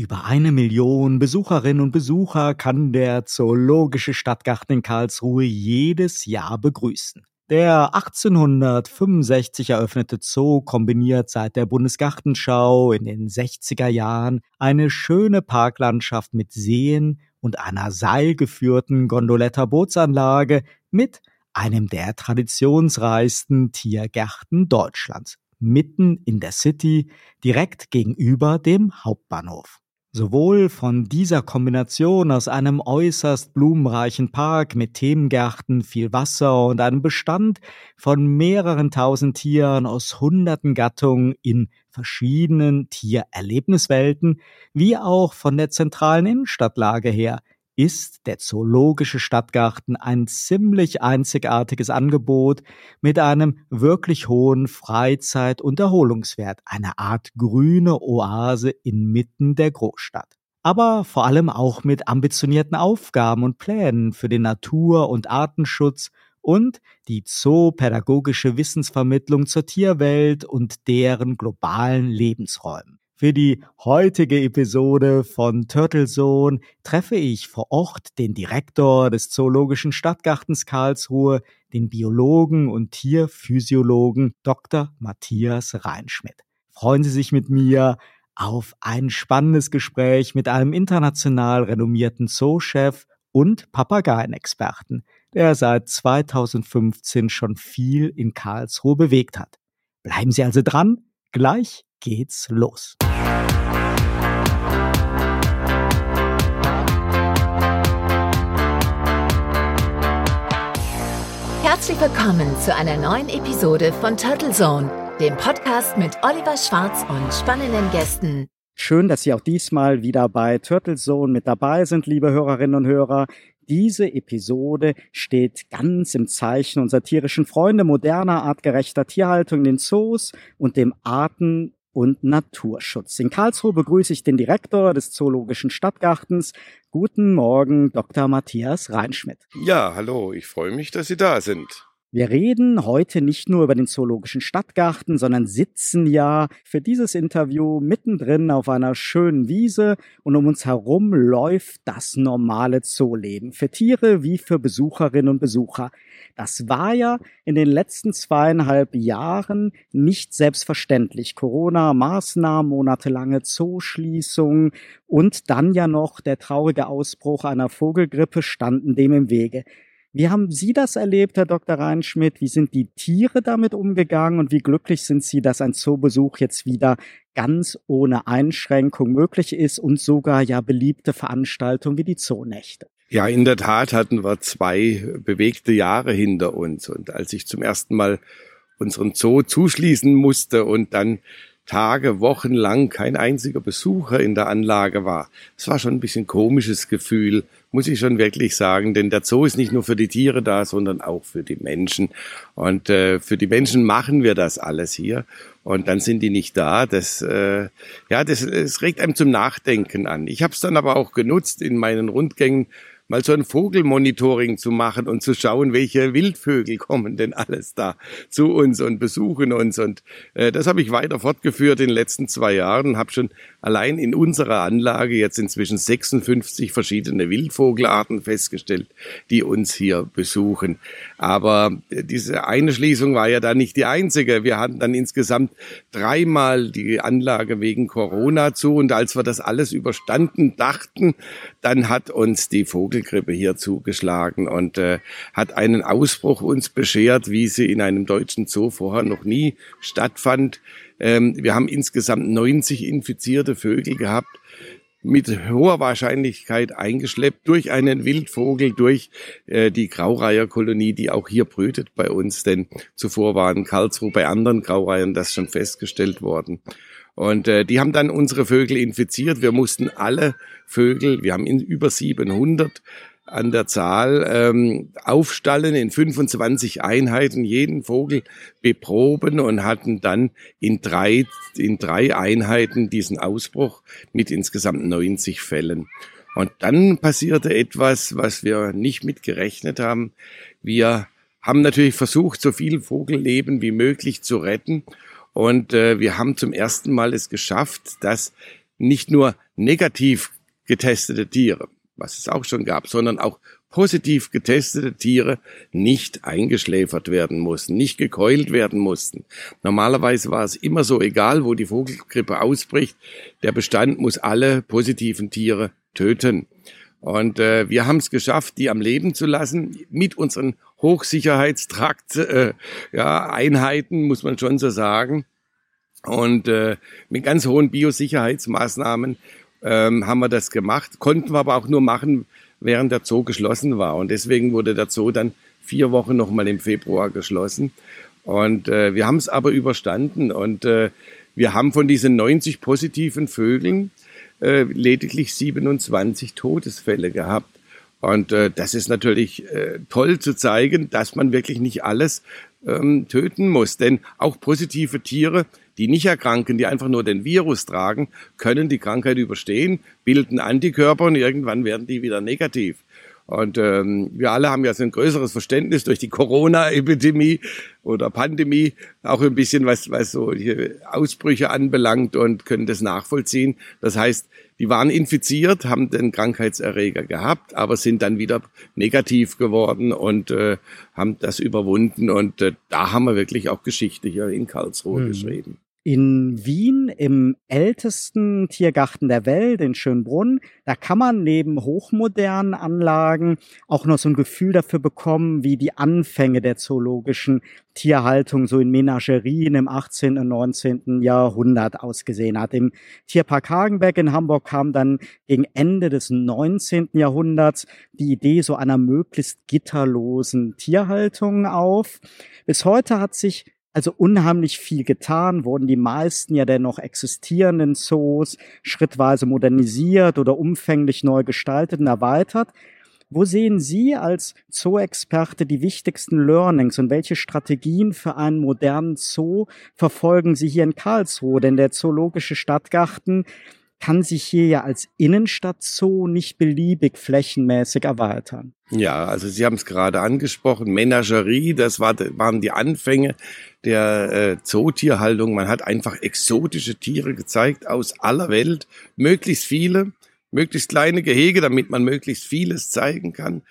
Über eine Million Besucherinnen und Besucher kann der Zoologische Stadtgarten in Karlsruhe jedes Jahr begrüßen. Der 1865 eröffnete Zoo kombiniert seit der Bundesgartenschau in den 60er Jahren eine schöne Parklandschaft mit Seen und einer seilgeführten Gondoletta-Bootsanlage mit einem der traditionsreichsten Tiergärten Deutschlands, mitten in der City, direkt gegenüber dem Hauptbahnhof. Sowohl von dieser Kombination aus einem äußerst blumenreichen Park mit Themengärten, viel Wasser und einem Bestand von mehreren tausend Tieren aus hunderten Gattungen in verschiedenen Tiererlebniswelten, wie auch von der zentralen Innenstadtlage her, ist der Zoologische Stadtgarten ein ziemlich einzigartiges Angebot mit einem wirklich hohen Freizeit- und Erholungswert, eine Art grüne Oase inmitten der Großstadt. Aber vor allem auch mit ambitionierten Aufgaben und Plänen für den Natur- und Artenschutz und die zoopädagogische Wissensvermittlung zur Tierwelt und deren globalen Lebensräumen. Für die heutige Episode von Turtle Zone treffe ich vor Ort den Direktor des Zoologischen Stadtgartens Karlsruhe, den Biologen und Tierphysiologen Dr. Matthias Reinschmidt. Freuen Sie sich mit mir auf ein spannendes Gespräch mit einem international renommierten Zoochef und Papageienexperten, der seit 2015 schon viel in Karlsruhe bewegt hat. Bleiben Sie also dran, gleich geht's los. Herzlich willkommen zu einer neuen Episode von Turtle Zone, dem Podcast mit Oliver Schwarz und spannenden Gästen. Schön, dass Sie auch diesmal wieder bei Turtle Zone mit dabei sind, liebe Hörerinnen und Hörer. Diese Episode steht ganz im Zeichen unserer tierischen Freunde, moderner, artgerechter Tierhaltung in den Zoos und dem Arten- und Naturschutz. In Karlsruhe begrüße ich den Direktor des Zoologischen Stadtgartens. Guten Morgen, Dr. Matthias Reinschmidt. Ja, hallo, ich freue mich, dass Sie da sind. Wir reden heute nicht nur über den Zoologischen Stadtgarten, sondern sitzen ja für dieses Interview mittendrin auf einer schönen Wiese und um uns herum läuft das normale Zooleben. Für Tiere wie für Besucherinnen und Besucher. Das war ja in den letzten zweieinhalb Jahren nicht selbstverständlich. Corona, Maßnahmen, monatelange Zooschließungen und dann ja noch der traurige Ausbruch einer Vogelgrippe standen dem im Wege. Wie haben Sie das erlebt, Herr Dr. Reinschmidt? Wie sind die Tiere damit umgegangen und wie glücklich sind Sie, dass ein Zoobesuch jetzt wieder ganz ohne Einschränkung möglich ist und sogar ja beliebte Veranstaltungen wie die Zoonächte? Ja, in der Tat hatten wir zwei bewegte Jahre hinter uns. Und als ich zum ersten Mal unseren Zoo zuschließen musste und dann Tage, Wochen lang kein einziger Besucher in der Anlage war. Es war schon ein bisschen komisches Gefühl, muss ich schon wirklich sagen, denn der Zoo ist nicht nur für die Tiere da, sondern auch für die Menschen. Und äh, für die Menschen machen wir das alles hier. Und dann sind die nicht da. Das, äh, ja, das, das regt einem zum Nachdenken an. Ich habe es dann aber auch genutzt in meinen Rundgängen mal so ein Vogelmonitoring zu machen und zu schauen, welche Wildvögel kommen denn alles da zu uns und besuchen uns. Und äh, das habe ich weiter fortgeführt in den letzten zwei Jahren, habe schon allein in unserer Anlage jetzt inzwischen 56 verschiedene Wildvogelarten festgestellt, die uns hier besuchen. Aber äh, diese eine Schließung war ja dann nicht die einzige. Wir hatten dann insgesamt dreimal die Anlage wegen Corona zu und als wir das alles überstanden dachten, dann hat uns die Vogel Vogelgrippe hier zugeschlagen und äh, hat einen Ausbruch uns beschert, wie sie in einem deutschen Zoo vorher noch nie stattfand. Ähm, wir haben insgesamt 90 infizierte Vögel gehabt mit hoher Wahrscheinlichkeit eingeschleppt durch einen Wildvogel, durch äh, die Graureiherkolonie, die auch hier brütet bei uns, denn zuvor war in Karlsruhe bei anderen Graureihern das schon festgestellt worden. Und äh, die haben dann unsere Vögel infiziert. Wir mussten alle Vögel, wir haben in über 700 an der Zahl ähm, aufstallen in 25 Einheiten, jeden Vogel beproben und hatten dann in drei, in drei Einheiten diesen Ausbruch mit insgesamt 90 Fällen. Und dann passierte etwas, was wir nicht mitgerechnet haben. Wir haben natürlich versucht, so viel Vogelleben wie möglich zu retten und äh, wir haben zum ersten Mal es geschafft, dass nicht nur negativ getestete Tiere, was es auch schon gab, sondern auch positiv getestete Tiere nicht eingeschläfert werden mussten, nicht gekeult werden mussten. Normalerweise war es immer so, egal wo die Vogelgrippe ausbricht, der Bestand muss alle positiven Tiere töten. Und äh, wir haben es geschafft, die am Leben zu lassen mit unseren Hochsicherheitstrakt äh, ja, Einheiten, muss man schon so sagen. Und äh, mit ganz hohen Biosicherheitsmaßnahmen ähm, haben wir das gemacht, konnten wir aber auch nur machen, während der Zoo geschlossen war. Und deswegen wurde der Zoo dann vier Wochen nochmal im Februar geschlossen. Und äh, wir haben es aber überstanden. Und äh, wir haben von diesen 90 positiven Vögeln äh, lediglich 27 Todesfälle gehabt. Und äh, das ist natürlich äh, toll zu zeigen, dass man wirklich nicht alles ähm, töten muss. Denn auch positive Tiere, die nicht erkranken, die einfach nur den Virus tragen, können die Krankheit überstehen, bilden Antikörper und irgendwann werden die wieder negativ. Und ähm, wir alle haben ja so ein größeres Verständnis durch die Corona-Epidemie oder Pandemie, auch ein bisschen was, was so Ausbrüche anbelangt und können das nachvollziehen. Das heißt, die waren infiziert, haben den Krankheitserreger gehabt, aber sind dann wieder negativ geworden und äh, haben das überwunden. Und äh, da haben wir wirklich auch Geschichte hier in Karlsruhe mhm. geschrieben. In Wien im ältesten Tiergarten der Welt, in Schönbrunn, da kann man neben hochmodernen Anlagen auch noch so ein Gefühl dafür bekommen, wie die Anfänge der zoologischen Tierhaltung so in Menagerien im 18. und 19. Jahrhundert ausgesehen hat. Im Tierpark Hagenbeck in Hamburg kam dann gegen Ende des 19. Jahrhunderts die Idee so einer möglichst gitterlosen Tierhaltung auf. Bis heute hat sich also unheimlich viel getan, wurden die meisten ja der noch existierenden Zoos schrittweise modernisiert oder umfänglich neu gestaltet und erweitert. Wo sehen Sie als Zoo-Experte die wichtigsten Learnings und welche Strategien für einen modernen Zoo verfolgen Sie hier in Karlsruhe? Denn der Zoologische Stadtgarten kann sich hier ja als Innenstadt-Zoo nicht beliebig flächenmäßig erweitern. Ja, also Sie haben es gerade angesprochen, Menagerie, das war, waren die Anfänge der äh, Zootierhaltung. Man hat einfach exotische Tiere gezeigt aus aller Welt, möglichst viele möglichst kleine Gehege, damit man möglichst vieles zeigen kann.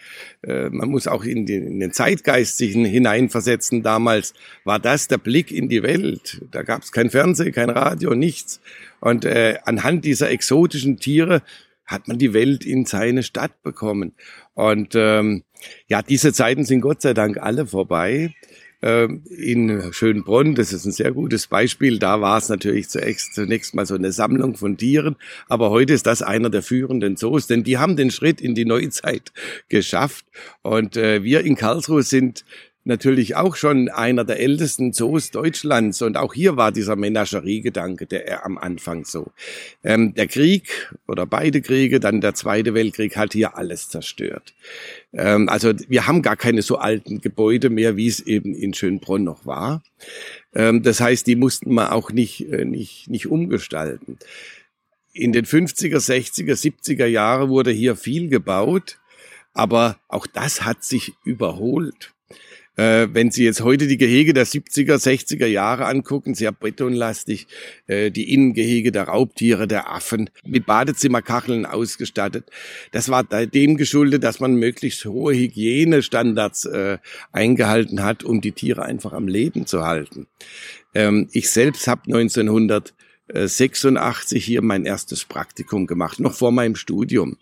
Äh, man muss auch in den, in den Zeitgeist sich hineinversetzen. Damals war das der Blick in die Welt. Da gab es kein Fernsehen, kein Radio, nichts. Und äh, anhand dieser exotischen Tiere hat man die Welt in seine Stadt bekommen. Und ähm, ja, diese Zeiten sind Gott sei Dank alle vorbei. Ähm, in Schönbrunn, das ist ein sehr gutes Beispiel, da war es natürlich zunächst mal so eine Sammlung von Tieren, aber heute ist das einer der führenden Zoos, denn die haben den Schritt in die Neuzeit geschafft. Und äh, wir in Karlsruhe sind natürlich auch schon einer der ältesten Zoos Deutschlands. Und auch hier war dieser Menagerie-Gedanke der am Anfang so. Ähm, der Krieg oder beide Kriege, dann der Zweite Weltkrieg hat hier alles zerstört. Ähm, also wir haben gar keine so alten Gebäude mehr, wie es eben in Schönbrunn noch war. Ähm, das heißt, die mussten wir auch nicht, äh, nicht, nicht umgestalten. In den 50er, 60er, 70er Jahren wurde hier viel gebaut, aber auch das hat sich überholt. Äh, wenn Sie jetzt heute die Gehege der 70er, 60er Jahre angucken, sehr betonlastig, äh, die Innengehege der Raubtiere, der Affen, mit Badezimmerkacheln ausgestattet. Das war dem geschuldet, dass man möglichst hohe Hygienestandards äh, eingehalten hat, um die Tiere einfach am Leben zu halten. Ähm, ich selbst habe 1986 hier mein erstes Praktikum gemacht, noch vor meinem Studium.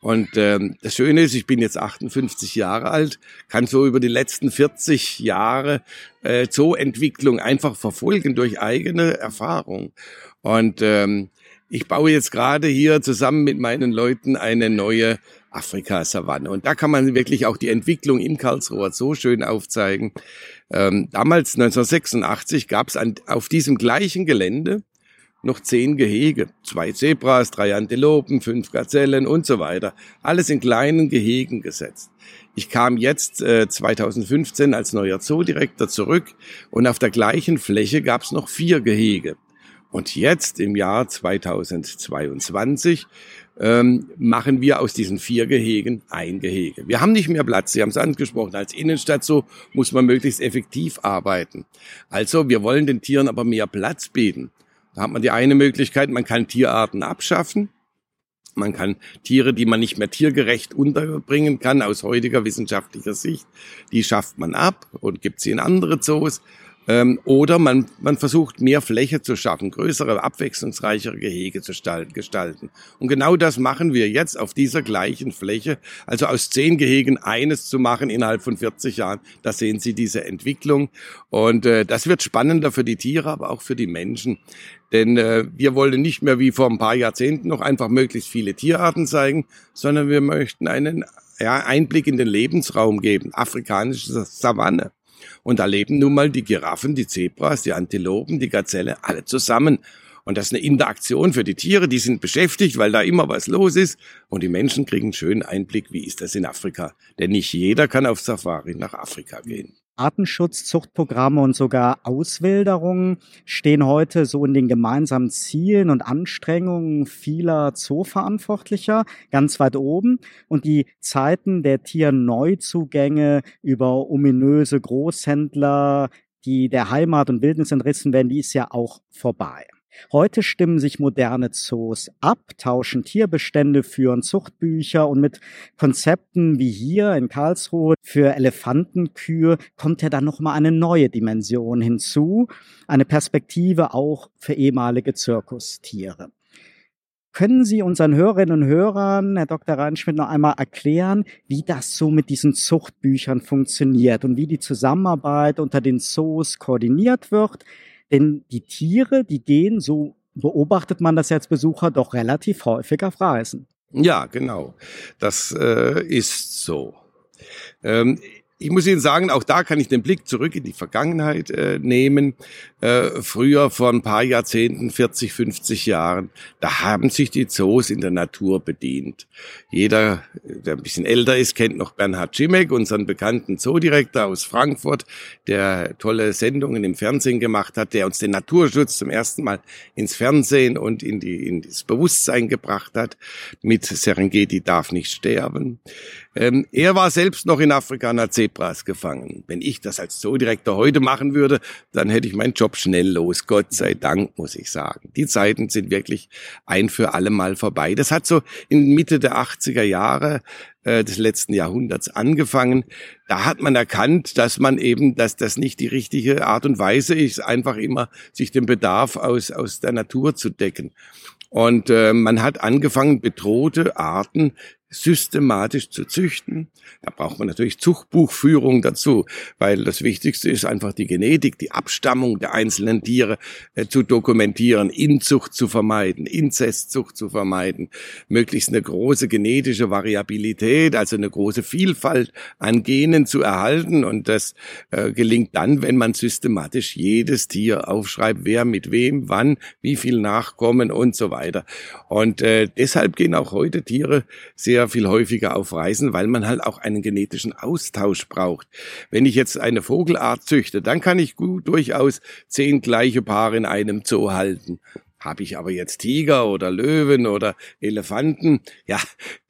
Und ähm, das Schöne ist, ich bin jetzt 58 Jahre alt, kann so über die letzten 40 Jahre äh, Zooentwicklung einfach verfolgen durch eigene Erfahrung. Und ähm, ich baue jetzt gerade hier zusammen mit meinen Leuten eine neue Afrika-Savanne. Und da kann man wirklich auch die Entwicklung in Karlsruhe so schön aufzeigen. Ähm, damals, 1986, gab es auf diesem gleichen Gelände noch zehn Gehege. Zwei Zebras, drei Antilopen, fünf Gazellen und so weiter. Alles in kleinen Gehegen gesetzt. Ich kam jetzt äh, 2015 als neuer Zoodirektor zurück und auf der gleichen Fläche gab es noch vier Gehege. Und jetzt im Jahr 2022 ähm, machen wir aus diesen vier Gehegen ein Gehege. Wir haben nicht mehr Platz, Sie haben es angesprochen, als Innenstadt so muss man möglichst effektiv arbeiten. Also wir wollen den Tieren aber mehr Platz bieten. Da hat man die eine Möglichkeit, man kann Tierarten abschaffen. Man kann Tiere, die man nicht mehr tiergerecht unterbringen kann, aus heutiger wissenschaftlicher Sicht, die schafft man ab und gibt sie in andere Zoos. Ähm, oder man, man versucht mehr Fläche zu schaffen, größere, abwechslungsreichere Gehege zu gestalten. Und genau das machen wir jetzt auf dieser gleichen Fläche. Also aus zehn Gehegen eines zu machen innerhalb von 40 Jahren, da sehen Sie diese Entwicklung. Und äh, das wird spannender für die Tiere, aber auch für die Menschen. Denn äh, wir wollen nicht mehr wie vor ein paar Jahrzehnten noch einfach möglichst viele Tierarten zeigen, sondern wir möchten einen ja, Einblick in den Lebensraum geben, afrikanische Savanne. Und da leben nun mal die Giraffen, die Zebras, die Antilopen, die Gazelle, alle zusammen. Und das ist eine Interaktion für die Tiere, die sind beschäftigt, weil da immer was los ist. Und die Menschen kriegen einen schönen Einblick, wie ist das in Afrika. Denn nicht jeder kann auf Safari nach Afrika gehen. Artenschutz, Zuchtprogramme und sogar Auswilderung stehen heute so in den gemeinsamen Zielen und Anstrengungen vieler Zooverantwortlicher ganz weit oben. Und die Zeiten der Tierneuzugänge über ominöse Großhändler, die der Heimat und Wildnis entrissen werden, die ist ja auch vorbei. Heute stimmen sich moderne Zoos ab, tauschen Tierbestände, führen Zuchtbücher und mit Konzepten wie hier in Karlsruhe für Elefantenkühe kommt ja dann nochmal eine neue Dimension hinzu, eine Perspektive auch für ehemalige Zirkustiere. Können Sie unseren Hörerinnen und Hörern, Herr Dr. Reinschmidt, noch einmal erklären, wie das so mit diesen Zuchtbüchern funktioniert und wie die Zusammenarbeit unter den Zoos koordiniert wird? Denn die Tiere, die gehen, so beobachtet man das als Besucher, doch relativ häufig auf Reisen. Ja, genau. Das äh, ist so. Ähm, ich muss Ihnen sagen, auch da kann ich den Blick zurück in die Vergangenheit äh, nehmen. Äh, früher, vor ein paar Jahrzehnten, 40, 50 Jahren, da haben sich die Zoos in der Natur bedient. Jeder, der ein bisschen älter ist, kennt noch Bernhard Schimek, unseren bekannten Zoodirektor aus Frankfurt, der tolle Sendungen im Fernsehen gemacht hat, der uns den Naturschutz zum ersten Mal ins Fernsehen und in, die, in das Bewusstsein gebracht hat. Mit Serengeti darf nicht sterben. Ähm, er war selbst noch in Afrika hat Zebras gefangen. Wenn ich das als Zoodirektor heute machen würde, dann hätte ich meinen Job schnell los. Gott sei Dank, muss ich sagen. Die Zeiten sind wirklich ein für alle Mal vorbei. Das hat so in Mitte der 80er Jahre äh, des letzten Jahrhunderts angefangen. Da hat man erkannt, dass man eben, dass das nicht die richtige Art und Weise ist, einfach immer sich den Bedarf aus, aus der Natur zu decken. Und äh, man hat angefangen, bedrohte Arten systematisch zu züchten. Da braucht man natürlich Zuchtbuchführung dazu, weil das Wichtigste ist einfach die Genetik, die Abstammung der einzelnen Tiere äh, zu dokumentieren, Inzucht zu vermeiden, Inzestzucht zu vermeiden, möglichst eine große genetische Variabilität, also eine große Vielfalt an Genen zu erhalten. Und das äh, gelingt dann, wenn man systematisch jedes Tier aufschreibt, wer mit wem, wann, wie viel Nachkommen und so weiter. Und äh, deshalb gehen auch heute Tiere sehr sehr viel häufiger auf Reisen, weil man halt auch einen genetischen Austausch braucht. Wenn ich jetzt eine Vogelart züchte, dann kann ich gut durchaus zehn gleiche Paare in einem Zoo halten. Habe ich aber jetzt Tiger oder Löwen oder Elefanten, ja,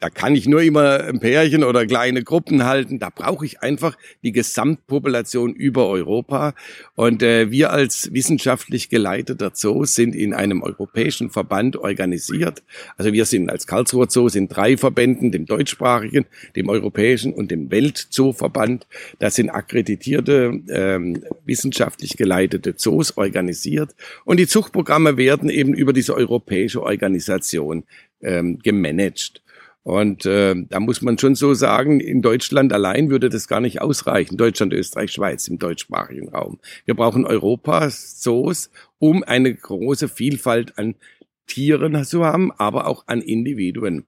da kann ich nur immer ein Pärchen oder kleine Gruppen halten. Da brauche ich einfach die Gesamtpopulation über Europa. Und äh, wir als wissenschaftlich geleiteter Zoo sind in einem europäischen Verband organisiert. Also wir sind als Karlsruher Zoo in drei Verbänden, dem deutschsprachigen, dem europäischen und dem Weltzooverband. Da sind akkreditierte, ähm, wissenschaftlich geleitete Zoos organisiert. Und die Zuchtprogramme werden eben über diese europäische Organisation ähm, gemanagt. Und äh, da muss man schon so sagen, in Deutschland allein würde das gar nicht ausreichen. Deutschland, Österreich, Schweiz im deutschsprachigen Raum. Wir brauchen Europas Zoos, um eine große Vielfalt an Tieren zu haben, aber auch an Individuen.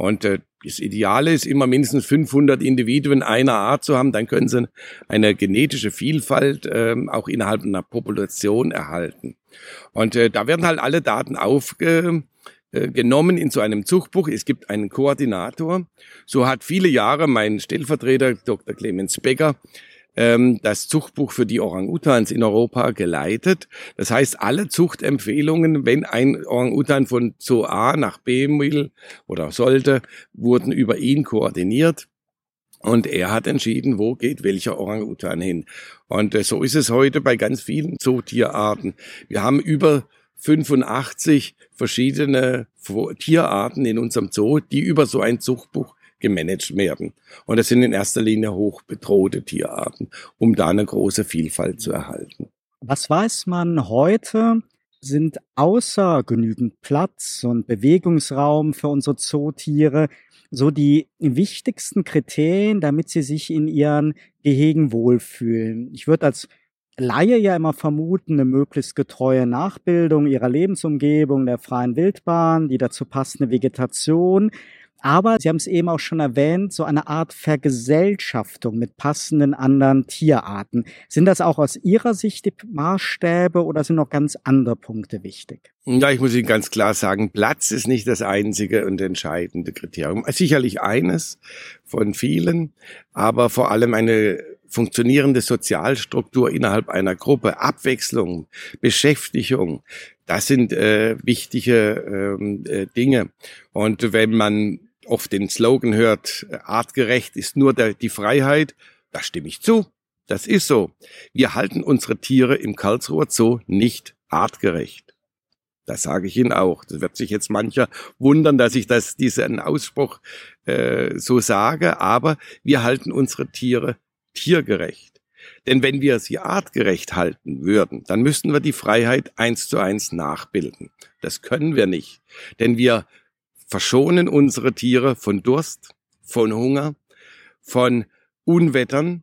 Und äh, das Ideale ist immer mindestens 500 Individuen einer Art zu haben, dann können sie eine genetische Vielfalt äh, auch innerhalb einer Population erhalten. Und äh, da werden halt alle Daten aufgenommen äh, in so einem Zuchtbuch. Es gibt einen Koordinator. So hat viele Jahre mein Stellvertreter Dr. Clemens Becker ähm, das Zuchtbuch für die Orang-Utans in Europa geleitet. Das heißt, alle Zuchtempfehlungen, wenn ein Orang-Utan von Zoo A nach B will oder sollte, wurden über ihn koordiniert. Und er hat entschieden, wo geht welcher Orang-Utan hin. Und äh, so ist es heute bei ganz vielen Zootierarten. Wir haben über 85 verschiedene Tierarten in unserem Zoo, die über so ein Zuchtbuch gemanagt werden. Und das sind in erster Linie hoch bedrohte Tierarten, um da eine große Vielfalt zu erhalten. Was weiß man heute? Sind außer genügend Platz und Bewegungsraum für unsere Zootiere so die wichtigsten Kriterien, damit sie sich in ihren Gehegen wohlfühlen? Ich würde als Laie ja immer vermuten, eine möglichst getreue Nachbildung ihrer Lebensumgebung, der freien Wildbahn, die dazu passende Vegetation. Aber Sie haben es eben auch schon erwähnt, so eine Art Vergesellschaftung mit passenden anderen Tierarten. Sind das auch aus Ihrer Sicht die Maßstäbe oder sind noch ganz andere Punkte wichtig? Ja, ich muss Ihnen ganz klar sagen, Platz ist nicht das einzige und entscheidende Kriterium. Sicherlich eines von vielen, aber vor allem eine funktionierende Sozialstruktur innerhalb einer Gruppe, Abwechslung, Beschäftigung, das sind äh, wichtige ähm, äh, Dinge. Und wenn man oft den Slogan hört, artgerecht ist nur der, die Freiheit, da stimme ich zu. Das ist so. Wir halten unsere Tiere im Karlsruher Zoo nicht artgerecht. Das sage ich Ihnen auch. Das wird sich jetzt mancher wundern, dass ich das, diesen Ausspruch äh, so sage, aber wir halten unsere Tiere tiergerecht. Denn wenn wir sie artgerecht halten würden, dann müssten wir die Freiheit eins zu eins nachbilden. Das können wir nicht. Denn wir verschonen unsere Tiere von Durst, von Hunger, von Unwettern,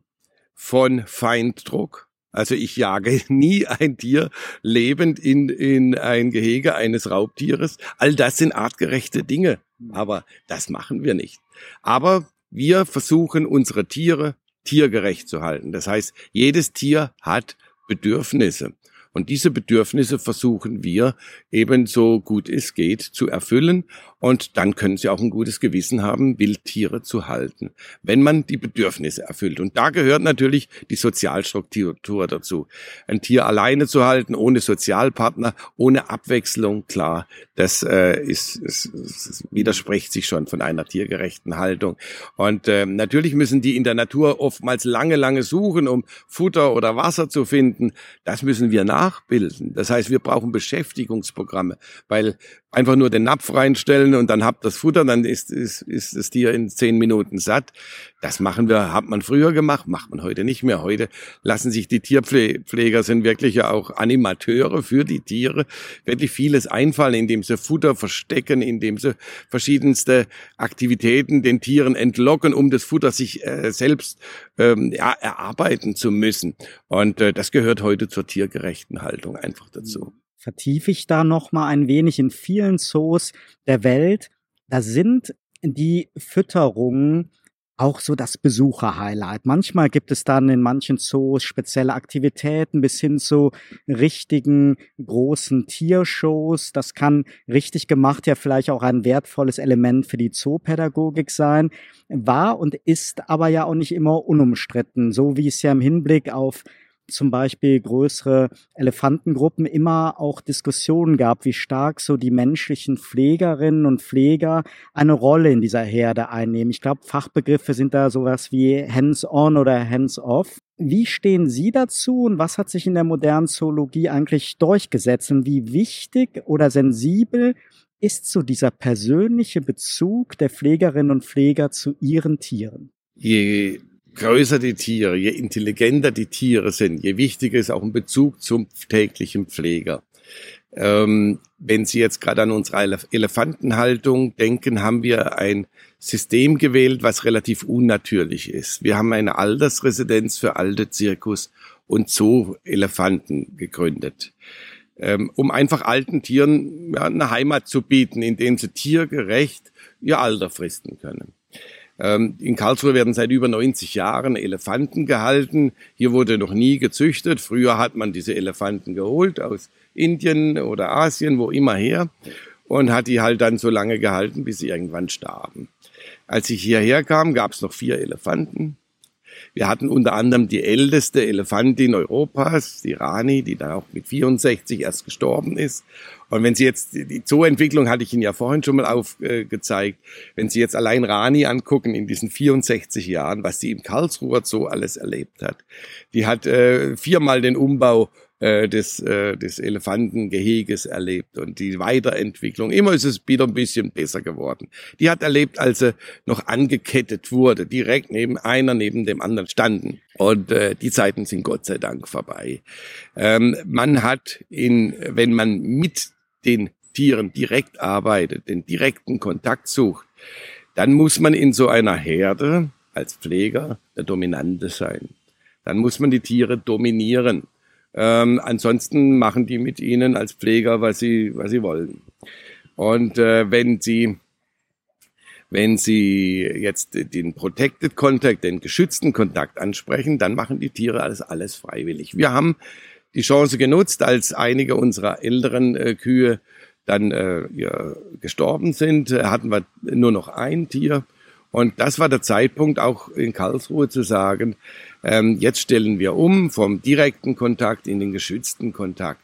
von Feinddruck. Also ich jage nie ein Tier lebend in, in ein Gehege eines Raubtieres. All das sind artgerechte Dinge. Aber das machen wir nicht. Aber wir versuchen unsere Tiere tiergerecht zu halten. Das heißt, jedes Tier hat Bedürfnisse. Und diese Bedürfnisse versuchen wir eben so gut es geht zu erfüllen. Und dann können sie auch ein gutes Gewissen haben, Wildtiere zu halten, wenn man die Bedürfnisse erfüllt. Und da gehört natürlich die Sozialstruktur dazu. Ein Tier alleine zu halten, ohne Sozialpartner, ohne Abwechslung, klar, das äh, ist, ist, ist, widerspricht sich schon von einer tiergerechten Haltung. Und äh, natürlich müssen die in der Natur oftmals lange, lange suchen, um Futter oder Wasser zu finden. Das müssen wir nachbilden. Das heißt, wir brauchen Beschäftigungsprogramme, weil einfach nur den Napf reinstellen und dann habt das Futter, dann ist, ist, ist das Tier in zehn Minuten satt. Das machen wir, hat man früher gemacht, macht man heute nicht mehr. Heute lassen sich die Tierpfleger sind wirklich ja auch Animateure für die Tiere, wirklich vieles einfallen, indem sie Futter verstecken, indem sie verschiedenste Aktivitäten den Tieren entlocken, um das Futter sich äh, selbst ähm, ja, erarbeiten zu müssen. Und äh, das gehört heute zur tiergerechten Haltung einfach dazu vertiefe ich da noch mal ein wenig in vielen Zoos der Welt. Da sind die Fütterungen auch so das Besucher-Highlight. Manchmal gibt es dann in manchen Zoos spezielle Aktivitäten bis hin zu richtigen großen Tiershows. Das kann richtig gemacht ja vielleicht auch ein wertvolles Element für die Zoopädagogik sein. War und ist aber ja auch nicht immer unumstritten, so wie es ja im Hinblick auf zum Beispiel größere Elefantengruppen immer auch Diskussionen gab, wie stark so die menschlichen Pflegerinnen und Pfleger eine Rolle in dieser Herde einnehmen. Ich glaube, Fachbegriffe sind da sowas wie hands-on oder hands-off. Wie stehen Sie dazu und was hat sich in der modernen Zoologie eigentlich durchgesetzt und wie wichtig oder sensibel ist so dieser persönliche Bezug der Pflegerinnen und Pfleger zu ihren Tieren? Je größer die Tiere, je intelligenter die Tiere sind, je wichtiger ist auch ein Bezug zum täglichen Pfleger. Ähm, wenn Sie jetzt gerade an unsere Elefantenhaltung denken, haben wir ein System gewählt, was relativ unnatürlich ist. Wir haben eine Altersresidenz für alte Zirkus- und Zoo-Elefanten gegründet, ähm, um einfach alten Tieren ja, eine Heimat zu bieten, in denen sie tiergerecht ihr Alter fristen können. Ähm, in Karlsruhe werden seit über 90 Jahren Elefanten gehalten. Hier wurde noch nie gezüchtet. Früher hat man diese Elefanten geholt aus Indien oder Asien, wo immer her, und hat die halt dann so lange gehalten, bis sie irgendwann starben. Als ich hierher kam, gab es noch vier Elefanten. Wir hatten unter anderem die älteste Elefantin Europas, die Rani, die dann auch mit 64 erst gestorben ist. Und wenn Sie jetzt, die Zooentwicklung hatte ich Ihnen ja vorhin schon mal aufgezeigt, wenn Sie jetzt allein Rani angucken in diesen 64 Jahren, was die im Karlsruher Zoo alles erlebt hat. Die hat äh, viermal den Umbau äh, des, äh, des Elefantengeheges erlebt und die Weiterentwicklung. Immer ist es wieder ein bisschen besser geworden. Die hat erlebt, als sie noch angekettet wurde, direkt neben einer, neben dem anderen standen. Und äh, die Zeiten sind Gott sei Dank vorbei. Ähm, man hat in, wenn man mit den Tieren direkt arbeitet, den direkten Kontakt sucht, dann muss man in so einer Herde als Pfleger der Dominante sein. Dann muss man die Tiere dominieren. Ähm, ansonsten machen die mit ihnen als Pfleger, was sie, was sie wollen. Und äh, wenn sie wenn Sie jetzt den Protected Contact, den geschützten Kontakt ansprechen, dann machen die Tiere alles, alles freiwillig. Wir haben die Chance genutzt, als einige unserer älteren äh, Kühe dann äh, ja, gestorben sind, hatten wir nur noch ein Tier. Und das war der Zeitpunkt, auch in Karlsruhe zu sagen, jetzt stellen wir um vom direkten Kontakt in den geschützten Kontakt.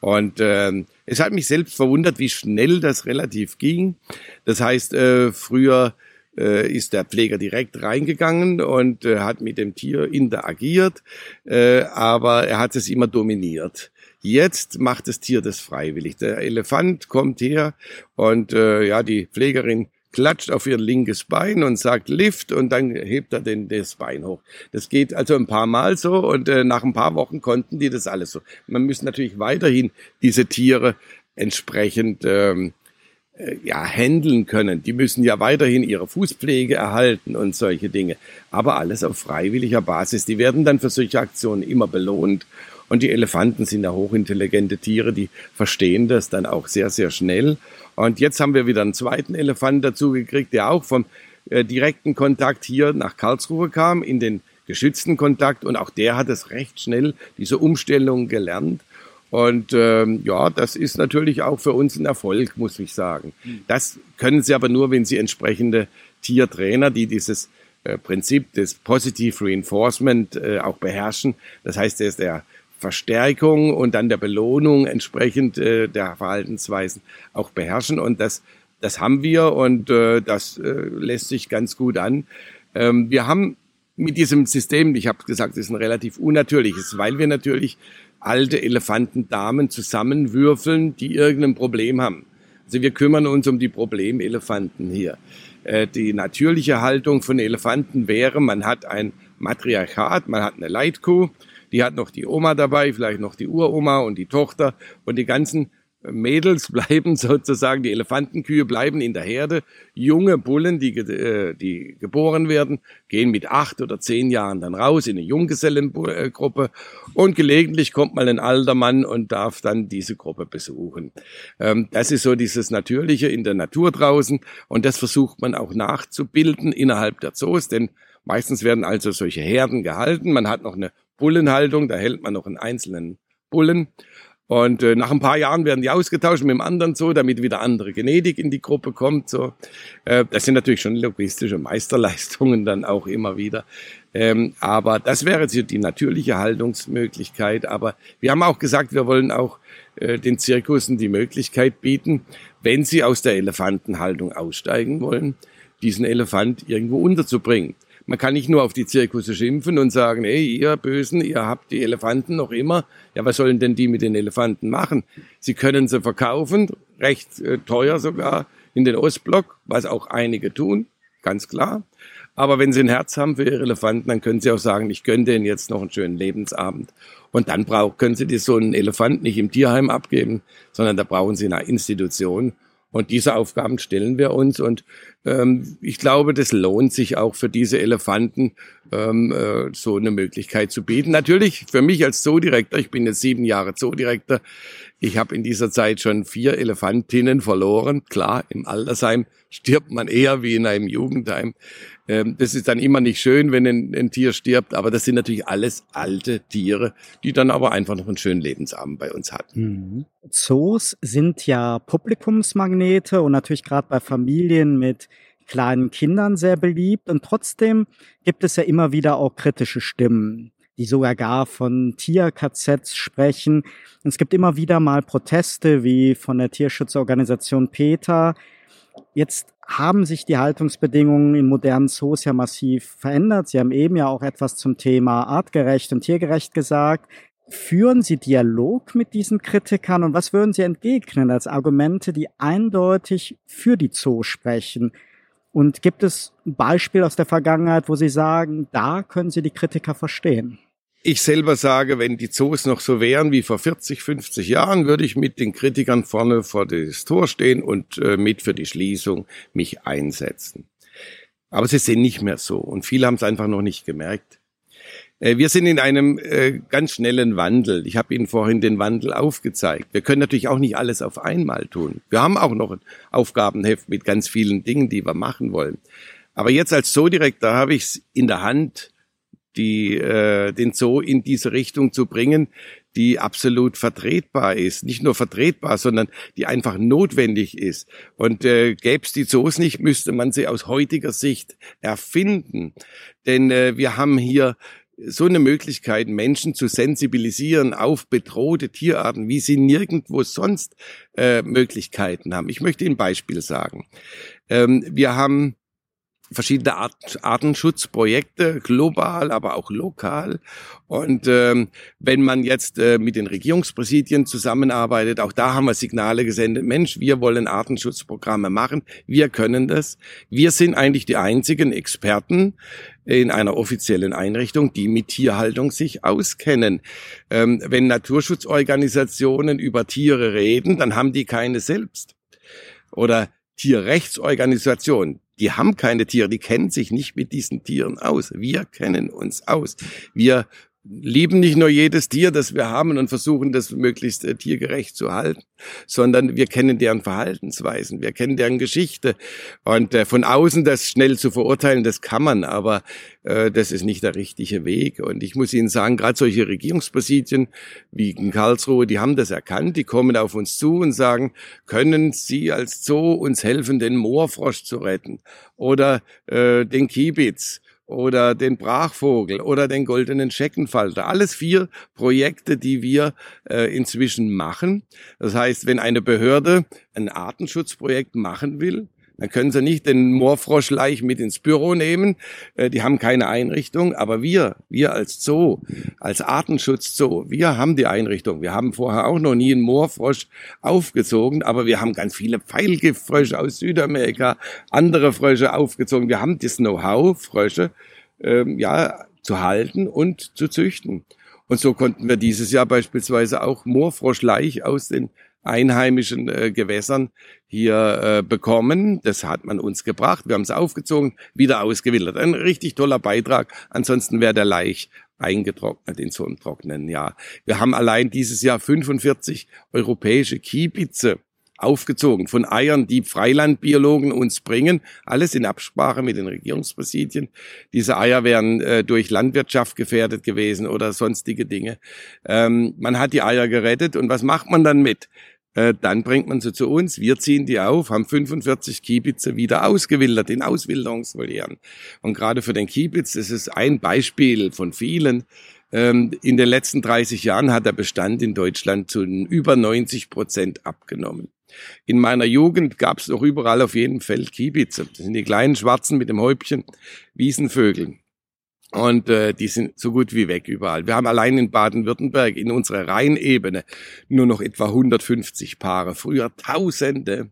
Und ähm, es hat mich selbst verwundert, wie schnell das relativ ging. Das heißt, äh, früher äh, ist der Pfleger direkt reingegangen und äh, hat mit dem Tier interagiert, äh, aber er hat es immer dominiert. Jetzt macht das Tier das freiwillig. Der Elefant kommt her und äh, ja, die Pflegerin klatscht auf ihr linkes Bein und sagt Lift und dann hebt er den, das Bein hoch. Das geht also ein paar Mal so und äh, nach ein paar Wochen konnten die das alles so. Man muss natürlich weiterhin diese Tiere entsprechend ähm, äh, ja, handeln können. Die müssen ja weiterhin ihre Fußpflege erhalten und solche Dinge. Aber alles auf freiwilliger Basis. Die werden dann für solche Aktionen immer belohnt. Und die Elefanten sind ja hochintelligente Tiere, die verstehen das dann auch sehr, sehr schnell. Und jetzt haben wir wieder einen zweiten Elefant dazu gekriegt, der auch vom äh, direkten Kontakt hier nach Karlsruhe kam, in den geschützten Kontakt. Und auch der hat es recht schnell, diese Umstellung gelernt. Und ähm, ja, das ist natürlich auch für uns ein Erfolg, muss ich sagen. Das können Sie aber nur, wenn Sie entsprechende Tiertrainer, die dieses äh, Prinzip des Positive Reinforcement äh, auch beherrschen. Das heißt, der ist der Verstärkung und dann der Belohnung entsprechend äh, der Verhaltensweisen auch beherrschen. Und das, das haben wir und äh, das äh, lässt sich ganz gut an. Ähm, wir haben mit diesem System, ich habe gesagt, es ist ein relativ unnatürliches, weil wir natürlich alte Elefantendamen zusammenwürfeln, die irgendein Problem haben. Also wir kümmern uns um die Problemelefanten hier. Äh, die natürliche Haltung von Elefanten wäre, man hat ein Matriarchat, man hat eine Leitkuh, die hat noch die Oma dabei, vielleicht noch die Uroma und die Tochter und die ganzen Mädels bleiben sozusagen, die Elefantenkühe bleiben in der Herde. Junge Bullen, die, äh, die geboren werden, gehen mit acht oder zehn Jahren dann raus in eine Junggesellengruppe und gelegentlich kommt mal ein alter Mann und darf dann diese Gruppe besuchen. Ähm, das ist so dieses Natürliche in der Natur draußen und das versucht man auch nachzubilden innerhalb der Zoos, denn meistens werden also solche Herden gehalten. Man hat noch eine Bullenhaltung, da hält man noch einen einzelnen Bullen. Und äh, nach ein paar Jahren werden die ausgetauscht mit dem anderen so, damit wieder andere Genetik in die Gruppe kommt. So, äh, das sind natürlich schon logistische Meisterleistungen dann auch immer wieder. Ähm, aber das wäre jetzt die natürliche Haltungsmöglichkeit. Aber wir haben auch gesagt, wir wollen auch äh, den Zirkussen die Möglichkeit bieten, wenn sie aus der Elefantenhaltung aussteigen wollen, diesen Elefant irgendwo unterzubringen. Man kann nicht nur auf die Zirkusse schimpfen und sagen, ey, ihr Bösen, ihr habt die Elefanten noch immer. Ja, was sollen denn die mit den Elefanten machen? Sie können sie verkaufen, recht äh, teuer sogar in den Ostblock, was auch einige tun, ganz klar. Aber wenn sie ein Herz haben für ihre Elefanten, dann können sie auch sagen, ich gönne denen jetzt noch einen schönen Lebensabend. Und dann brauch, können sie die so einen Elefant nicht im Tierheim abgeben, sondern da brauchen sie eine Institution. Und diese Aufgaben stellen wir uns. Und ähm, ich glaube, das lohnt sich auch für diese Elefanten, ähm, äh, so eine Möglichkeit zu bieten. Natürlich für mich als Zoodirektor, ich bin jetzt sieben Jahre Zoodirektor, ich habe in dieser Zeit schon vier Elefantinnen verloren. Klar, im Altersheim stirbt man eher wie in einem Jugendheim. Ähm, das ist dann immer nicht schön, wenn ein, ein, Tier stirbt, aber das sind natürlich alles alte Tiere, die dann aber einfach noch einen schönen Lebensabend bei uns hatten. Mhm. Zoos sind ja Publikumsmagnete und natürlich gerade bei Familien mit kleinen Kindern sehr beliebt und trotzdem gibt es ja immer wieder auch kritische Stimmen die sogar gar von Tier-KZs sprechen. Und es gibt immer wieder mal Proteste, wie von der Tierschutzorganisation PETA, Jetzt haben sich die Haltungsbedingungen in modernen Zoos ja massiv verändert. Sie haben eben ja auch etwas zum Thema artgerecht und tiergerecht gesagt. Führen Sie Dialog mit diesen Kritikern und was würden Sie entgegnen als Argumente, die eindeutig für die Zoo sprechen? Und gibt es ein Beispiel aus der Vergangenheit, wo Sie sagen, da können Sie die Kritiker verstehen? Ich selber sage, wenn die Zoos noch so wären wie vor 40, 50 Jahren, würde ich mit den Kritikern vorne vor das Tor stehen und äh, mit für die Schließung mich einsetzen. Aber sie sind nicht mehr so und viele haben es einfach noch nicht gemerkt. Äh, wir sind in einem äh, ganz schnellen Wandel. Ich habe Ihnen vorhin den Wandel aufgezeigt. Wir können natürlich auch nicht alles auf einmal tun. Wir haben auch noch ein Aufgabenheft mit ganz vielen Dingen, die wir machen wollen. Aber jetzt als Zoodirektor habe ich es in der Hand, die, äh, den Zoo in diese Richtung zu bringen, die absolut vertretbar ist. Nicht nur vertretbar, sondern die einfach notwendig ist. Und äh, gäbe es die Zoos nicht, müsste man sie aus heutiger Sicht erfinden. Denn äh, wir haben hier so eine Möglichkeit, Menschen zu sensibilisieren auf bedrohte Tierarten, wie sie nirgendwo sonst äh, Möglichkeiten haben. Ich möchte Ihnen ein Beispiel sagen. Ähm, wir haben verschiedene Art, Artenschutzprojekte, global, aber auch lokal. Und ähm, wenn man jetzt äh, mit den Regierungspräsidien zusammenarbeitet, auch da haben wir Signale gesendet, Mensch, wir wollen Artenschutzprogramme machen, wir können das. Wir sind eigentlich die einzigen Experten in einer offiziellen Einrichtung, die mit Tierhaltung sich auskennen. Ähm, wenn Naturschutzorganisationen über Tiere reden, dann haben die keine selbst. Oder Tierrechtsorganisationen, die haben keine Tiere, die kennen sich nicht mit diesen Tieren aus. Wir kennen uns aus. Wir lieben nicht nur jedes Tier, das wir haben und versuchen, das möglichst äh, tiergerecht zu halten, sondern wir kennen deren Verhaltensweisen, wir kennen deren Geschichte. Und äh, von außen das schnell zu verurteilen, das kann man, aber äh, das ist nicht der richtige Weg. Und ich muss Ihnen sagen, gerade solche Regierungspräsidien wie in Karlsruhe, die haben das erkannt, die kommen auf uns zu und sagen, können Sie als Zoo uns helfen, den Moorfrosch zu retten oder äh, den Kiebitz? Oder den Brachvogel oder den goldenen Scheckenfalter. Alles vier Projekte, die wir äh, inzwischen machen. Das heißt, wenn eine Behörde ein Artenschutzprojekt machen will, dann können sie nicht den Moorfroschleich mit ins Büro nehmen. Äh, die haben keine Einrichtung. Aber wir, wir als Zoo, als Artenschutz-Zoo, wir haben die Einrichtung. Wir haben vorher auch noch nie einen Moorfrosch aufgezogen, aber wir haben ganz viele Pfeilgiftfrösche aus Südamerika, andere Frösche aufgezogen. Wir haben das Know-how, Frösche, ähm, ja, zu halten und zu züchten. Und so konnten wir dieses Jahr beispielsweise auch Moorfroschleich aus den einheimischen äh, Gewässern hier äh, bekommen. Das hat man uns gebracht. Wir haben es aufgezogen, wieder ausgewildert. Ein richtig toller Beitrag. Ansonsten wäre der Laich eingetrocknet in so einem trockenen Jahr. Wir haben allein dieses Jahr 45 europäische Kiebitze aufgezogen von Eiern, die Freilandbiologen uns bringen, alles in Absprache mit den Regierungspräsidien. Diese Eier wären äh, durch Landwirtschaft gefährdet gewesen oder sonstige Dinge. Ähm, man hat die Eier gerettet und was macht man dann mit? Äh, dann bringt man sie zu uns, wir ziehen die auf, haben 45 Kiebitze wieder ausgewildert in Auswilderungsvolieren. Und gerade für den Kiebitz ist es ein Beispiel von vielen. Ähm, in den letzten 30 Jahren hat der Bestand in Deutschland zu über 90 Prozent abgenommen. In meiner Jugend gab es doch überall auf jedem Feld Kiebitze. Das sind die kleinen Schwarzen mit dem Häubchen, Wiesenvögel. Und äh, die sind so gut wie weg überall. Wir haben allein in Baden-Württemberg in unserer Rheinebene nur noch etwa 150 Paare, früher Tausende.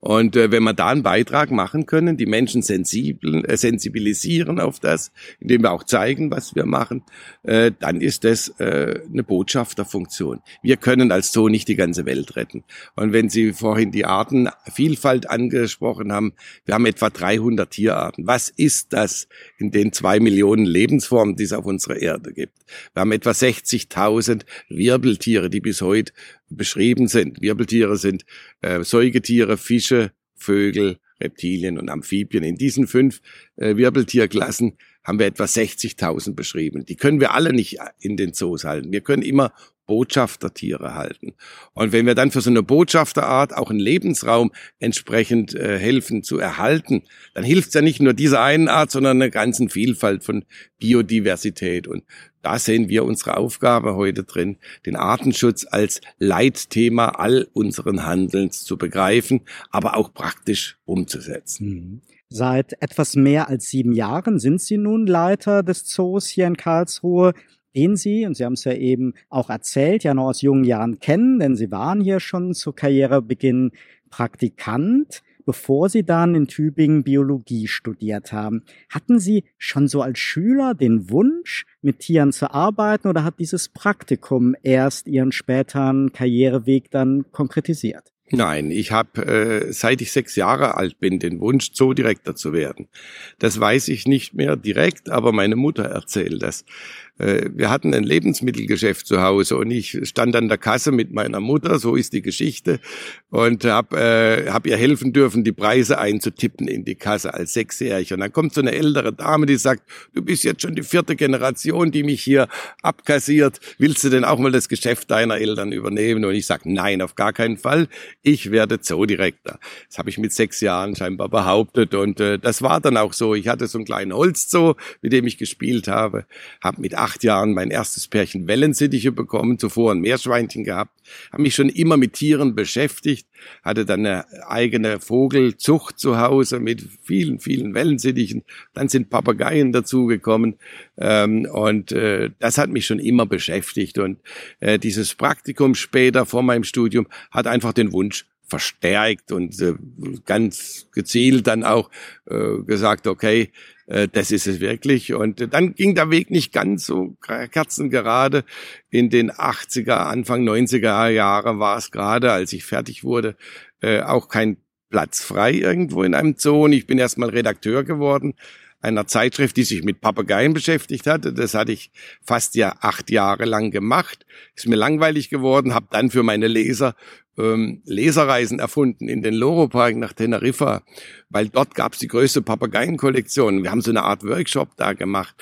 Und äh, wenn wir da einen Beitrag machen können, die Menschen sensibel, äh, sensibilisieren auf das, indem wir auch zeigen, was wir machen, äh, dann ist das äh, eine Botschafterfunktion. Wir können als so nicht die ganze Welt retten. Und wenn Sie vorhin die Artenvielfalt angesprochen haben, wir haben etwa 300 Tierarten. Was ist das in den zwei Millionen Lebensformen, die es auf unserer Erde gibt? Wir haben etwa 60.000 Wirbeltiere, die bis heute beschrieben sind. Wirbeltiere sind äh, Säugetiere, Fische, Vögel, Reptilien und Amphibien. In diesen fünf äh, Wirbeltierklassen haben wir etwa 60.000 beschrieben. Die können wir alle nicht in den Zoos halten. Wir können immer Botschaftertiere halten. Und wenn wir dann für so eine Botschafterart auch einen Lebensraum entsprechend äh, helfen zu erhalten, dann hilft es ja nicht nur dieser einen Art, sondern einer ganzen Vielfalt von Biodiversität. Und da sehen wir unsere Aufgabe heute drin, den Artenschutz als Leitthema all unseren Handelns zu begreifen, aber auch praktisch umzusetzen. Mhm. Seit etwas mehr als sieben Jahren sind Sie nun Leiter des Zoos hier in Karlsruhe. Den Sie, und Sie haben es ja eben auch erzählt, ja noch aus jungen Jahren kennen, denn Sie waren hier schon zu Karrierebeginn Praktikant bevor Sie dann in Tübingen Biologie studiert haben. Hatten Sie schon so als Schüler den Wunsch, mit Tieren zu arbeiten oder hat dieses Praktikum erst Ihren späteren Karriereweg dann konkretisiert? Nein, ich habe, äh, seit ich sechs Jahre alt bin, den Wunsch, Zoodirektor zu werden. Das weiß ich nicht mehr direkt, aber meine Mutter erzählt das. Äh, wir hatten ein Lebensmittelgeschäft zu Hause und ich stand an der Kasse mit meiner Mutter, so ist die Geschichte, und habe äh, hab ihr helfen dürfen, die Preise einzutippen in die Kasse als Sechsjähriger. Und dann kommt so eine ältere Dame, die sagt, du bist jetzt schon die vierte Generation, die mich hier abkassiert. Willst du denn auch mal das Geschäft deiner Eltern übernehmen? Und ich sage, nein, auf gar keinen Fall. Ich werde Zoodirektor. Das habe ich mit sechs Jahren scheinbar behauptet und äh, das war dann auch so. Ich hatte so einen kleinen Holzzoo, mit dem ich gespielt habe, habe mit Jahren mein erstes Pärchen Wellensittiche bekommen, zuvor ein Meerschweinchen gehabt, habe mich schon immer mit Tieren beschäftigt, hatte dann eine eigene Vogelzucht zu Hause mit vielen, vielen Wellensittichen. Dann sind Papageien dazugekommen ähm, und äh, das hat mich schon immer beschäftigt. Und äh, dieses Praktikum später vor meinem Studium hat einfach den Wunsch verstärkt und äh, ganz gezielt dann auch äh, gesagt, okay, das ist es wirklich. Und äh, dann ging der Weg nicht ganz so kerzengerade. In den 80er, Anfang 90er Jahre war es gerade, als ich fertig wurde, äh, auch kein Platz frei irgendwo in einem Zoo. Und ich bin erstmal Redakteur geworden einer Zeitschrift, die sich mit Papageien beschäftigt hatte. Das hatte ich fast ja acht Jahre lang gemacht. Ist mir langweilig geworden, habe dann für meine Leser ähm, Leserreisen erfunden in den Loro-Park nach Teneriffa, weil dort gab es die größte Papageienkollektion. Wir haben so eine Art Workshop da gemacht.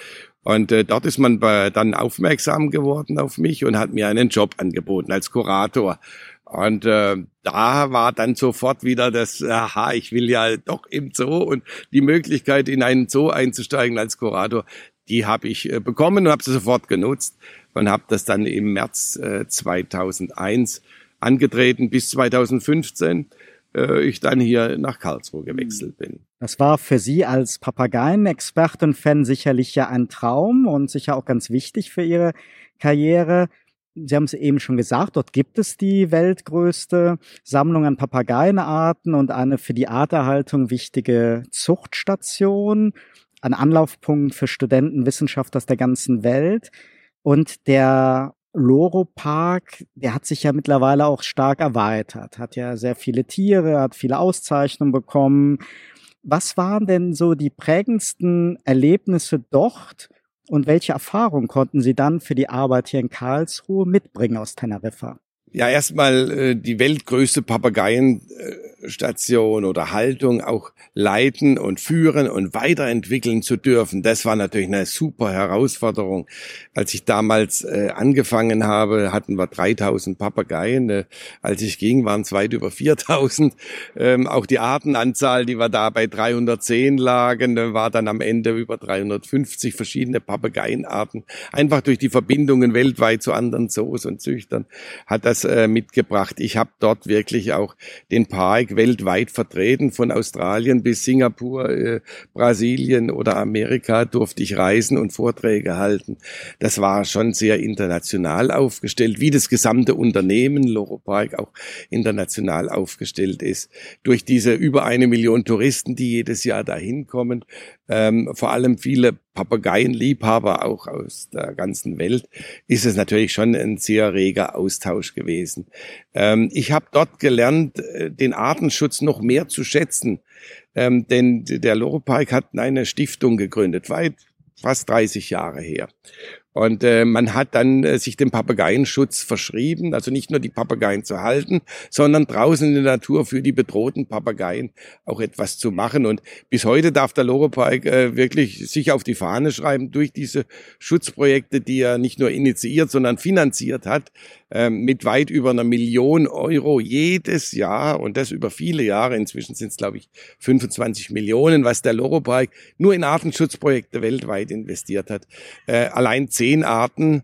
Und äh, dort ist man bei, dann aufmerksam geworden auf mich und hat mir einen Job angeboten als Kurator. Und äh, da war dann sofort wieder das, aha, ich will ja doch im Zoo und die Möglichkeit, in einen Zoo einzusteigen als Kurator, die habe ich äh, bekommen und habe sie sofort genutzt und habe das dann im März äh, 2001 angetreten bis 2015 äh, ich dann hier nach Karlsruhe gewechselt bin. Das war für Sie als Papageien-Experte und Fan sicherlich ja ein Traum und sicher auch ganz wichtig für Ihre Karriere. Sie haben es eben schon gesagt, dort gibt es die weltgrößte Sammlung an Papageienarten und eine für die Arterhaltung wichtige Zuchtstation, ein Anlaufpunkt für Studenten, Wissenschaftler aus der ganzen Welt. Und der Loro Park, der hat sich ja mittlerweile auch stark erweitert, hat ja sehr viele Tiere, hat viele Auszeichnungen bekommen. Was waren denn so die prägendsten Erlebnisse dort und welche Erfahrungen konnten Sie dann für die Arbeit hier in Karlsruhe mitbringen aus Teneriffa? Ja, erstmal äh, die weltgrößte Papageienstation oder Haltung auch leiten und führen und weiterentwickeln zu dürfen. Das war natürlich eine super Herausforderung. Als ich damals äh, angefangen habe, hatten wir 3000 Papageien. Äh, als ich ging, waren es weit über 4000. Ähm, auch die Artenanzahl, die wir da bei 310 lagen, äh, war dann am Ende über 350 verschiedene Papageienarten. Einfach durch die Verbindungen weltweit zu anderen Zoos und Züchtern hat das äh, mitgebracht. Ich habe dort wirklich auch den Park weltweit vertreten, von Australien bis Singapur, äh, Brasilien oder Amerika durfte ich reisen und Vorträge halten. Das war schon sehr international aufgestellt, wie das gesamte Unternehmen Loro Park auch international aufgestellt ist. Durch diese über eine Million Touristen, die jedes Jahr dahin kommen, ähm, vor allem viele Papageienliebhaber auch aus der ganzen Welt, ist es natürlich schon ein sehr reger Austausch gewesen. Ähm, ich habe dort gelernt, äh, den Artenschutz noch mehr zu schätzen, ähm, denn der Loro Park hat eine Stiftung gegründet, weit fast 30 Jahre her. Und äh, man hat dann äh, sich dem Papageienschutz verschrieben, also nicht nur die Papageien zu halten, sondern draußen in der Natur für die bedrohten Papageien auch etwas zu machen. Und bis heute darf der Loropark äh, wirklich sich auf die Fahne schreiben, durch diese Schutzprojekte, die er nicht nur initiiert, sondern finanziert hat, äh, mit weit über einer Million Euro jedes Jahr und das über viele Jahre. Inzwischen sind es, glaube ich, 25 Millionen, was der Loropark nur in Artenschutzprojekte weltweit investiert hat. Äh, allein zehn Arten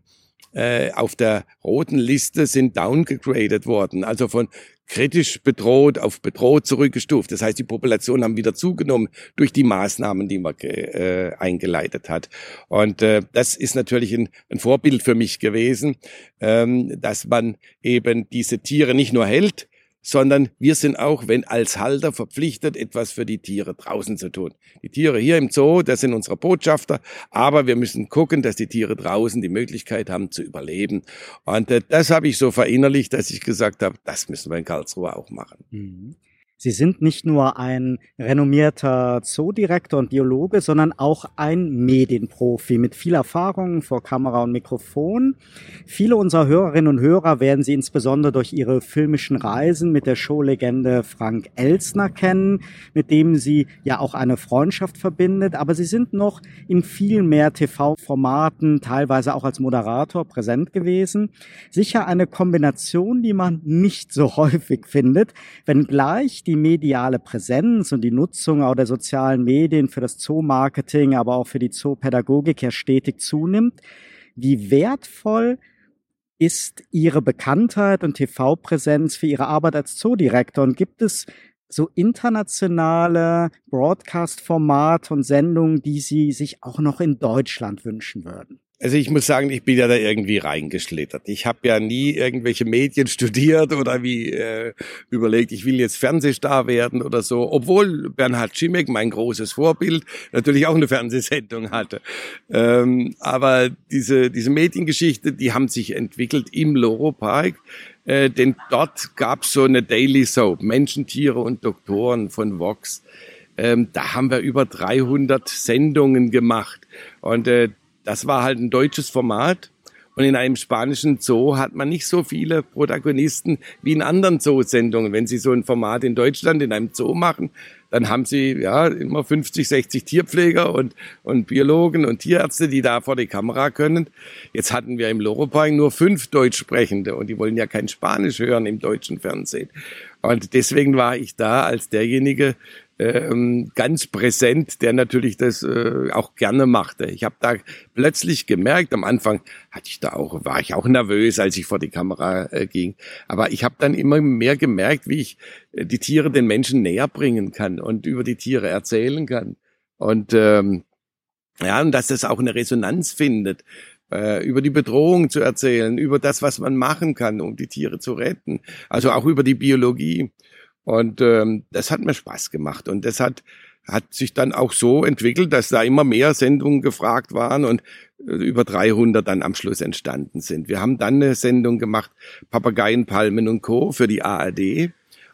äh, auf der roten Liste sind downgegradet worden, also von kritisch bedroht auf bedroht zurückgestuft. Das heißt, die Population haben wieder zugenommen durch die Maßnahmen, die man äh, eingeleitet hat. Und äh, das ist natürlich ein, ein Vorbild für mich gewesen, ähm, dass man eben diese Tiere nicht nur hält, sondern wir sind auch, wenn als Halter verpflichtet, etwas für die Tiere draußen zu tun. Die Tiere hier im Zoo, das sind unsere Botschafter, aber wir müssen gucken, dass die Tiere draußen die Möglichkeit haben zu überleben. Und äh, das habe ich so verinnerlicht, dass ich gesagt habe, das müssen wir in Karlsruhe auch machen. Mhm. Sie sind nicht nur ein renommierter Zoodirektor und Biologe, sondern auch ein Medienprofi mit viel Erfahrung vor Kamera und Mikrofon. Viele unserer Hörerinnen und Hörer werden Sie insbesondere durch Ihre filmischen Reisen mit der Showlegende Frank Elsner kennen, mit dem Sie ja auch eine Freundschaft verbindet. Aber Sie sind noch in viel mehr TV-Formaten, teilweise auch als Moderator präsent gewesen. Sicher eine Kombination, die man nicht so häufig findet, wenngleich die die mediale Präsenz und die Nutzung auch der sozialen Medien für das Zoo-Marketing, aber auch für die Zoopädagogik ja stetig zunimmt. Wie wertvoll ist Ihre Bekanntheit und TV-Präsenz für Ihre Arbeit als Zoodirektor? Und gibt es so internationale Broadcast-Formate und Sendungen, die Sie sich auch noch in Deutschland wünschen würden? Also ich muss sagen, ich bin ja da irgendwie reingeschlittert. Ich habe ja nie irgendwelche Medien studiert oder wie äh, überlegt, ich will jetzt Fernsehstar werden oder so. Obwohl Bernhard Schimek, mein großes Vorbild, natürlich auch eine Fernsehsendung hatte. Ähm, aber diese, diese Mediengeschichte, die haben sich entwickelt im Loro Park. Äh, denn dort gab's so eine Daily Soap, Menschen, Tiere und Doktoren von Vox. Ähm, da haben wir über 300 Sendungen gemacht. Und äh, das war halt ein deutsches Format. Und in einem spanischen Zoo hat man nicht so viele Protagonisten wie in anderen Zoosendungen. Wenn Sie so ein Format in Deutschland in einem Zoo machen, dann haben Sie ja immer 50, 60 Tierpfleger und, und Biologen und Tierärzte, die da vor die Kamera können. Jetzt hatten wir im Loropark nur fünf Deutschsprechende und die wollen ja kein Spanisch hören im deutschen Fernsehen. Und deswegen war ich da als derjenige, ganz präsent, der natürlich das äh, auch gerne machte. Ich habe da plötzlich gemerkt, am Anfang hatte ich da auch, war ich auch nervös, als ich vor die Kamera äh, ging. Aber ich habe dann immer mehr gemerkt, wie ich äh, die Tiere den Menschen näher bringen kann und über die Tiere erzählen kann. Und ähm, ja, und dass das auch eine Resonanz findet äh, über die Bedrohung zu erzählen, über das, was man machen kann, um die Tiere zu retten, also auch über die Biologie. Und ähm, das hat mir Spaß gemacht. Und das hat, hat sich dann auch so entwickelt, dass da immer mehr Sendungen gefragt waren und äh, über 300 dann am Schluss entstanden sind. Wir haben dann eine Sendung gemacht, Papageien, Palmen und Co. für die ARD.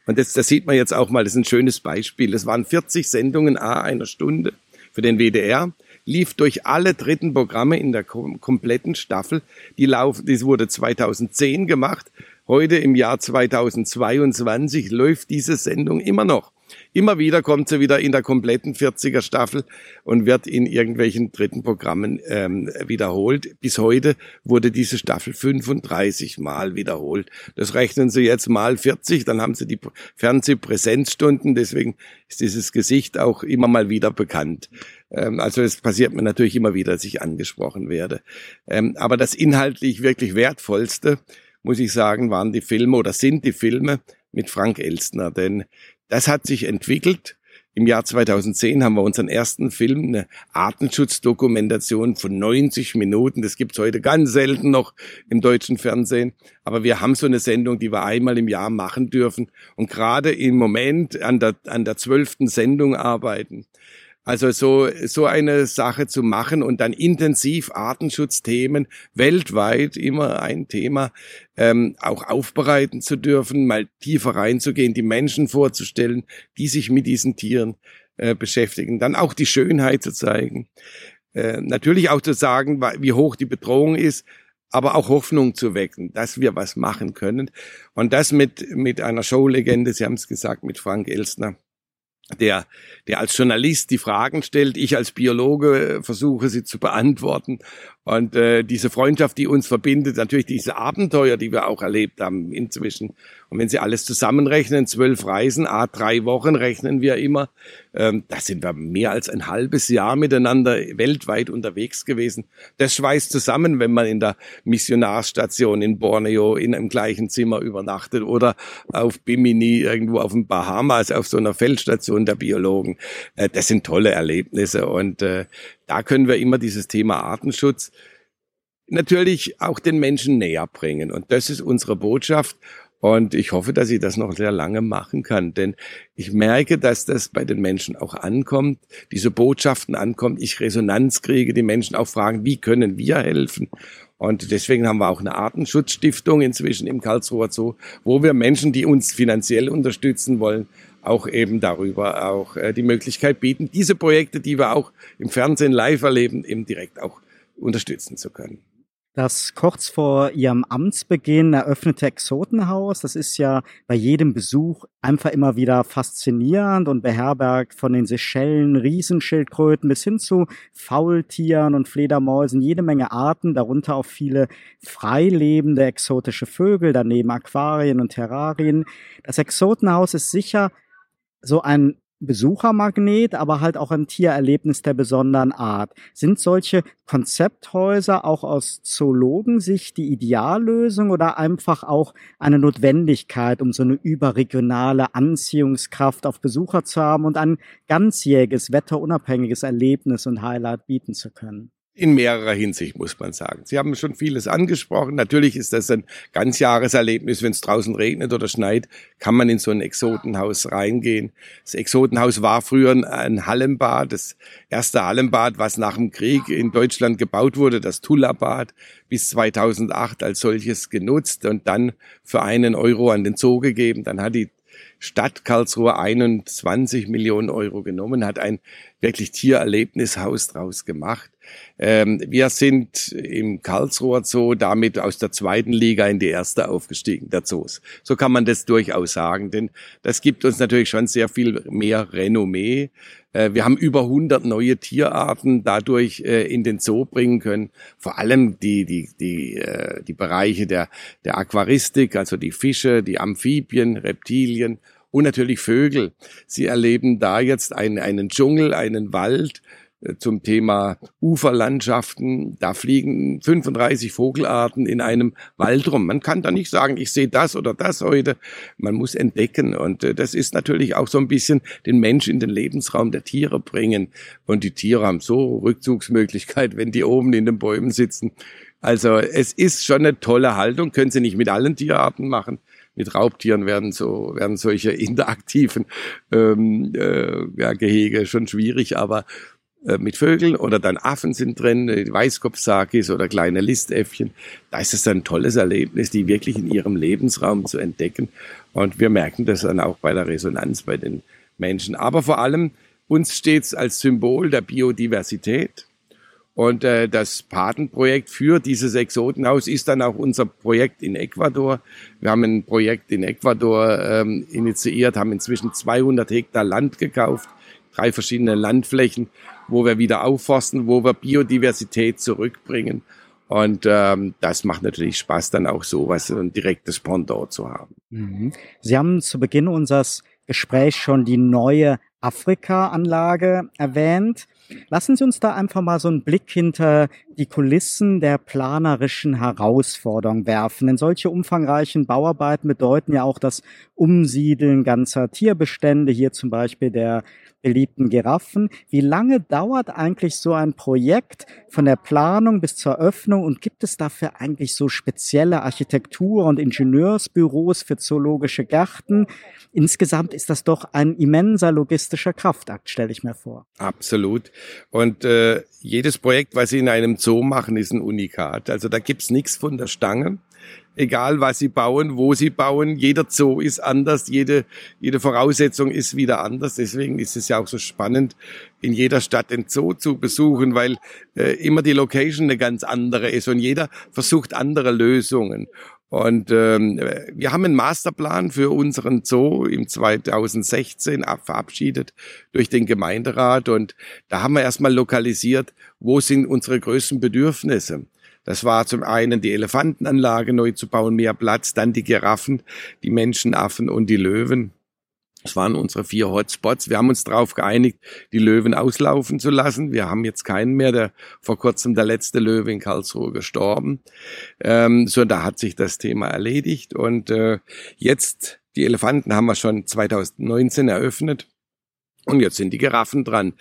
Und das, das sieht man jetzt auch mal, das ist ein schönes Beispiel. Das waren 40 Sendungen a einer Stunde für den WDR lief durch alle dritten Programme in der kompletten Staffel. Die laufen, das wurde 2010 gemacht Heute im Jahr 2022 läuft diese Sendung immer noch. Immer wieder kommt sie wieder in der kompletten 40er Staffel und wird in irgendwelchen dritten Programmen ähm, wiederholt. Bis heute wurde diese Staffel 35 Mal wiederholt. Das rechnen Sie jetzt mal 40, dann haben Sie die Fernsehpräsenzstunden. Deswegen ist dieses Gesicht auch immer mal wieder bekannt. Ähm, also es passiert mir natürlich immer wieder, dass ich angesprochen werde. Ähm, aber das inhaltlich wirklich wertvollste muss ich sagen, waren die Filme oder sind die Filme mit Frank Elstner. Denn das hat sich entwickelt. Im Jahr 2010 haben wir unseren ersten Film, eine Artenschutzdokumentation von 90 Minuten. Das gibt's heute ganz selten noch im deutschen Fernsehen. Aber wir haben so eine Sendung, die wir einmal im Jahr machen dürfen und gerade im Moment an der, an der zwölften Sendung arbeiten. Also so, so eine Sache zu machen und dann intensiv Artenschutzthemen weltweit immer ein Thema ähm, auch aufbereiten zu dürfen, mal tiefer reinzugehen, die Menschen vorzustellen, die sich mit diesen Tieren äh, beschäftigen, dann auch die Schönheit zu zeigen, äh, natürlich auch zu sagen, wie hoch die Bedrohung ist, aber auch Hoffnung zu wecken, dass wir was machen können. Und das mit, mit einer Showlegende, Sie haben es gesagt, mit Frank Elstner der, der als Journalist die Fragen stellt, ich als Biologe äh, versuche sie zu beantworten. Und äh, diese Freundschaft, die uns verbindet, natürlich diese Abenteuer, die wir auch erlebt haben inzwischen. Und wenn Sie alles zusammenrechnen, zwölf Reisen, a drei Wochen rechnen wir immer, ähm, da sind wir mehr als ein halbes Jahr miteinander weltweit unterwegs gewesen. Das schweißt zusammen, wenn man in der Missionarstation in Borneo in einem gleichen Zimmer übernachtet oder auf Bimini irgendwo auf den Bahamas auf so einer Feldstation der Biologen. Äh, das sind tolle Erlebnisse und äh, da können wir immer dieses Thema Artenschutz natürlich auch den Menschen näher bringen. Und das ist unsere Botschaft. Und ich hoffe, dass ich das noch sehr lange machen kann, denn ich merke, dass das bei den Menschen auch ankommt, diese Botschaften ankommt, ich Resonanz kriege, die Menschen auch fragen, wie können wir helfen? Und deswegen haben wir auch eine Artenschutzstiftung inzwischen im Karlsruher Zoo, wo wir Menschen, die uns finanziell unterstützen wollen, auch eben darüber auch äh, die Möglichkeit bieten, diese Projekte, die wir auch im Fernsehen live erleben, eben direkt auch unterstützen zu können. Das kurz vor ihrem Amtsbeginn eröffnete Exotenhaus, das ist ja bei jedem Besuch einfach immer wieder faszinierend und beherbergt von den Seychellen, Riesenschildkröten bis hin zu Faultieren und Fledermäusen jede Menge Arten, darunter auch viele freilebende exotische Vögel, daneben Aquarien und Terrarien. Das Exotenhaus ist sicher so ein Besuchermagnet, aber halt auch ein Tiererlebnis der besonderen Art. Sind solche Konzepthäuser auch aus Zoologensicht die Ideallösung oder einfach auch eine Notwendigkeit, um so eine überregionale Anziehungskraft auf Besucher zu haben und ein ganzjähriges, wetterunabhängiges Erlebnis und Highlight bieten zu können? In mehrerer Hinsicht, muss man sagen. Sie haben schon vieles angesprochen. Natürlich ist das ein Ganzjahreserlebnis. Wenn es draußen regnet oder schneit, kann man in so ein Exotenhaus reingehen. Das Exotenhaus war früher ein Hallenbad, das erste Hallenbad, was nach dem Krieg in Deutschland gebaut wurde, das Tullabad, bis 2008 als solches genutzt und dann für einen Euro an den Zoo gegeben. Dann hat die Stadt Karlsruhe 21 Millionen Euro genommen, hat ein wirklich Tiererlebnishaus draus gemacht. Ähm, wir sind im Karlsruher Zoo damit aus der zweiten Liga in die erste aufgestiegen, der Zoos. So kann man das durchaus sagen, denn das gibt uns natürlich schon sehr viel mehr Renommee. Äh, wir haben über 100 neue Tierarten dadurch äh, in den Zoo bringen können. Vor allem die, die, die, äh, die Bereiche der, der Aquaristik, also die Fische, die Amphibien, Reptilien und natürlich Vögel. Sie erleben da jetzt einen, einen Dschungel, einen Wald, zum Thema Uferlandschaften. Da fliegen 35 Vogelarten in einem Wald rum. Man kann da nicht sagen, ich sehe das oder das heute. Man muss entdecken. Und äh, das ist natürlich auch so ein bisschen den Mensch in den Lebensraum der Tiere bringen. Und die Tiere haben so Rückzugsmöglichkeit, wenn die oben in den Bäumen sitzen. Also es ist schon eine tolle Haltung. Können Sie nicht mit allen Tierarten machen mit Raubtieren werden so werden solche interaktiven ähm, äh, ja, Gehege schon schwierig, aber äh, mit Vögeln oder dann Affen sind drin, äh, Weißkopfsakis oder kleine Listäffchen. Da ist es ein tolles Erlebnis, die wirklich in ihrem Lebensraum zu entdecken. Und wir merken das dann auch bei der Resonanz bei den Menschen. Aber vor allem uns steht es als Symbol der Biodiversität. Und äh, das Patenprojekt für dieses Exotenhaus ist dann auch unser Projekt in Ecuador. Wir haben ein Projekt in Ecuador ähm, initiiert, haben inzwischen 200 Hektar Land gekauft, drei verschiedene Landflächen wo wir wieder aufforsten, wo wir Biodiversität zurückbringen. Und ähm, das macht natürlich Spaß, dann auch sowas, ein direktes Pendant zu haben. Mhm. Sie haben zu Beginn unseres Gesprächs schon die neue Afrika-Anlage erwähnt. Lassen Sie uns da einfach mal so einen Blick hinter die Kulissen der planerischen Herausforderung werfen. Denn solche umfangreichen Bauarbeiten bedeuten ja auch das Umsiedeln ganzer Tierbestände, hier zum Beispiel der beliebten Giraffen. Wie lange dauert eigentlich so ein Projekt von der Planung bis zur Öffnung und gibt es dafür eigentlich so spezielle Architektur- und Ingenieursbüros für zoologische Gärten? Insgesamt ist das doch ein immenser logistischer Kraftakt, stelle ich mir vor. Absolut. Und äh, jedes Projekt, was Sie in einem Zoo machen, ist ein Unikat. Also da gibt's nichts von der Stange egal was sie bauen, wo sie bauen. Jeder Zoo ist anders, jede, jede Voraussetzung ist wieder anders. Deswegen ist es ja auch so spannend, in jeder Stadt den Zoo zu besuchen, weil äh, immer die Location eine ganz andere ist und jeder versucht andere Lösungen. Und ähm, wir haben einen Masterplan für unseren Zoo im 2016 verabschiedet durch den Gemeinderat und da haben wir erstmal lokalisiert, wo sind unsere größten Bedürfnisse. Das war zum einen die Elefantenanlage neu zu bauen, mehr Platz, dann die Giraffen, die Menschenaffen und die Löwen. Das waren unsere vier Hotspots. Wir haben uns darauf geeinigt, die Löwen auslaufen zu lassen. Wir haben jetzt keinen mehr, der vor kurzem der letzte Löwe in Karlsruhe gestorben. Ähm, so, da hat sich das Thema erledigt. Und äh, jetzt, die Elefanten haben wir schon 2019 eröffnet. Und jetzt sind die Giraffen dran.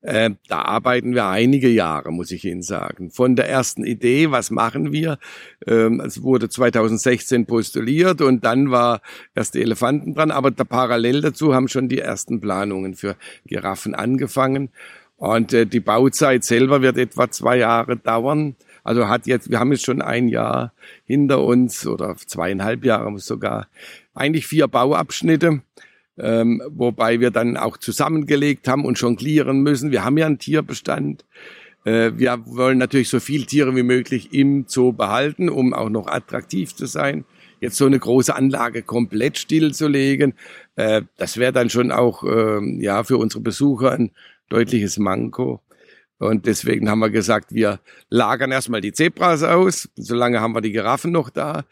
Äh, da arbeiten wir einige Jahre, muss ich Ihnen sagen. Von der ersten Idee, was machen wir? Ähm, es wurde 2016 postuliert und dann war erst die Elefanten dran. Aber da parallel dazu haben schon die ersten Planungen für Giraffen angefangen. Und äh, die Bauzeit selber wird etwa zwei Jahre dauern. Also hat jetzt, wir haben jetzt schon ein Jahr hinter uns oder zweieinhalb Jahre sogar. Eigentlich vier Bauabschnitte ähm, wobei wir dann auch zusammengelegt haben und jonglieren müssen. Wir haben ja einen Tierbestand. Äh, wir wollen natürlich so viel Tiere wie möglich im Zoo behalten, um auch noch attraktiv zu sein. Jetzt so eine große Anlage komplett stillzulegen, äh, das wäre dann schon auch äh, ja für unsere Besucher ein deutliches Manko. Und deswegen haben wir gesagt, wir lagern erstmal die Zebras aus. Solange haben wir die Giraffen noch da.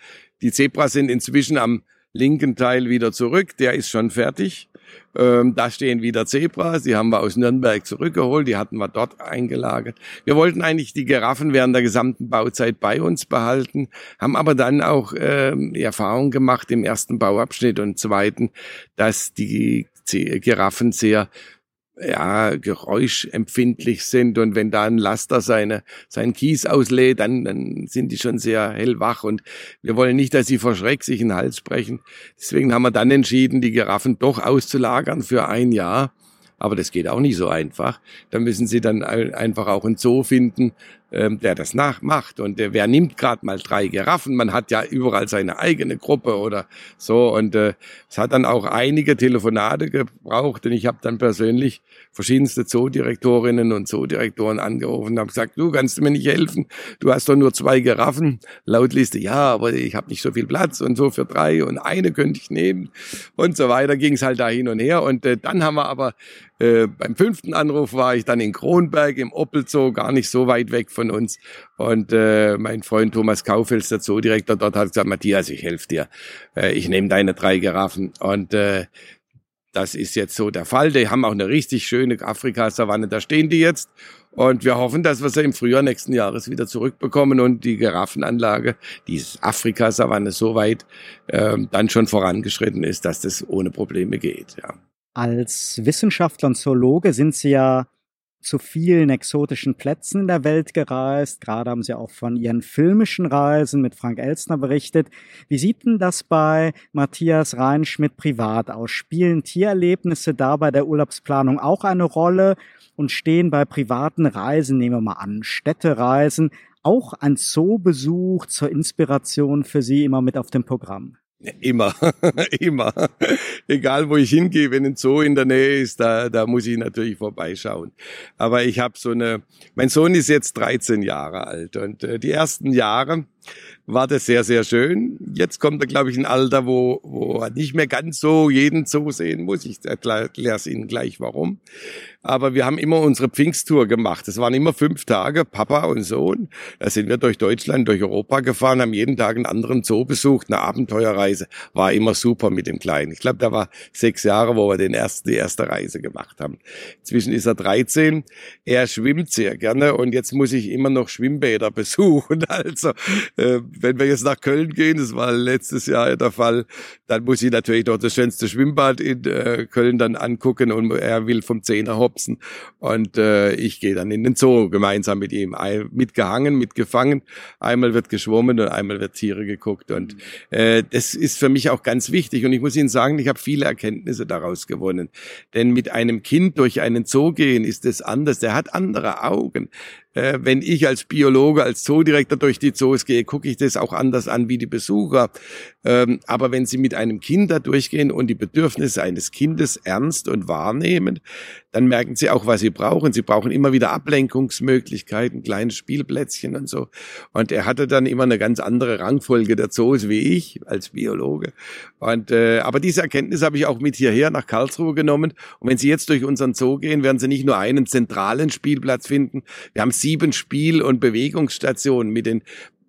Die Zebras sind inzwischen am linken Teil wieder zurück. Der ist schon fertig. Ähm, da stehen wieder Zebras, die haben wir aus Nürnberg zurückgeholt, die hatten wir dort eingelagert. Wir wollten eigentlich die Giraffen während der gesamten Bauzeit bei uns behalten, haben aber dann auch ähm, die Erfahrung gemacht im ersten Bauabschnitt und zweiten, dass die Giraffen sehr ja, geräuschempfindlich sind und wenn da ein Laster seine, seinen Kies auslädt, dann, dann sind die schon sehr hellwach und wir wollen nicht, dass sie vor Schreck sich in den Hals brechen. Deswegen haben wir dann entschieden, die Giraffen doch auszulagern für ein Jahr. Aber das geht auch nicht so einfach. Da müssen sie dann einfach auch einen Zoo finden, ähm, der das nachmacht. Und der, wer nimmt gerade mal drei Giraffen? Man hat ja überall seine eigene Gruppe oder so. Und äh, es hat dann auch einige Telefonate gebraucht. Und ich habe dann persönlich verschiedenste Zoodirektorinnen und Zoodirektoren angerufen und habe gesagt, du kannst mir nicht helfen. Du hast doch nur zwei Giraffen. Laut Liste, ja, aber ich habe nicht so viel Platz und so für drei und eine könnte ich nehmen und so weiter. Ging es halt da hin und her. Und äh, dann haben wir aber äh, beim fünften Anruf war ich dann in Kronberg im Oppelzoo, gar nicht so weit weg von von uns. Und äh, mein Freund Thomas Kaufels, der Zoodirektor dort, hat gesagt, Matthias, ich helfe dir. Äh, ich nehme deine drei Giraffen. Und äh, das ist jetzt so der Fall. Die haben auch eine richtig schöne Afrika-Savanne. Da stehen die jetzt. Und wir hoffen, dass wir sie im Frühjahr nächsten Jahres wieder zurückbekommen und die Giraffenanlage, die Afrika-Savanne so weit äh, dann schon vorangeschritten ist, dass das ohne Probleme geht. Ja. Als Wissenschaftler und Zoologe sind Sie ja zu vielen exotischen Plätzen in der Welt gereist. Gerade haben Sie auch von Ihren filmischen Reisen mit Frank Elstner berichtet. Wie sieht denn das bei Matthias Reinschmidt privat aus? Spielen Tiererlebnisse da bei der Urlaubsplanung auch eine Rolle und stehen bei privaten Reisen, nehmen wir mal an, Städtereisen, auch ein Zoobesuch zur Inspiration für Sie immer mit auf dem Programm? Immer, immer. Egal wo ich hingehe, wenn ein Zoo in der Nähe ist, da, da muss ich natürlich vorbeischauen. Aber ich habe so eine, mein Sohn ist jetzt 13 Jahre alt und äh, die ersten Jahre war das sehr, sehr schön. Jetzt kommt er, glaube ich, ein Alter, wo, wo er nicht mehr ganz so jeden Zoo sehen muss. Ich erkläre es Ihnen gleich, warum. Aber wir haben immer unsere Pfingsttour gemacht. Das waren immer fünf Tage, Papa und Sohn. Da sind wir durch Deutschland, durch Europa gefahren, haben jeden Tag einen anderen Zoo besucht, eine Abenteuerreise. War immer super mit dem Kleinen. Ich glaube, da war sechs Jahre, wo wir den ersten, die erste Reise gemacht haben. Inzwischen ist er 13. Er schwimmt sehr gerne und jetzt muss ich immer noch Schwimmbäder besuchen. Also, äh, wenn wir jetzt nach Köln gehen, das war letztes Jahr der Fall, dann muss ich natürlich noch das schönste Schwimmbad in äh, Köln dann angucken und er will vom Zehner hopsen. Und äh, ich gehe dann in den Zoo gemeinsam mit ihm, mitgehangen, mitgefangen. Einmal wird geschwommen und einmal wird Tiere geguckt. Und äh, das ist für mich auch ganz wichtig. Und ich muss Ihnen sagen, ich habe viele Erkenntnisse daraus gewonnen, denn mit einem Kind durch einen Zoo gehen ist es anders, der hat andere Augen. Äh, wenn ich als Biologe, als Zoodirektor durch die Zoos gehe, gucke ich das auch anders an wie die Besucher. Ähm, aber wenn Sie mit einem Kind da durchgehen und die Bedürfnisse eines Kindes ernst und wahrnehmen, dann merken Sie auch, was Sie brauchen. Sie brauchen immer wieder Ablenkungsmöglichkeiten, kleine Spielplätzchen und so. Und er hatte dann immer eine ganz andere Rangfolge der Zoos wie ich als Biologe. Und äh, aber diese Erkenntnis habe ich auch mit hierher nach Karlsruhe genommen. Und wenn Sie jetzt durch unseren Zoo gehen, werden Sie nicht nur einen zentralen Spielplatz finden. Wir haben sieben Spiel- und Bewegungsstationen mit den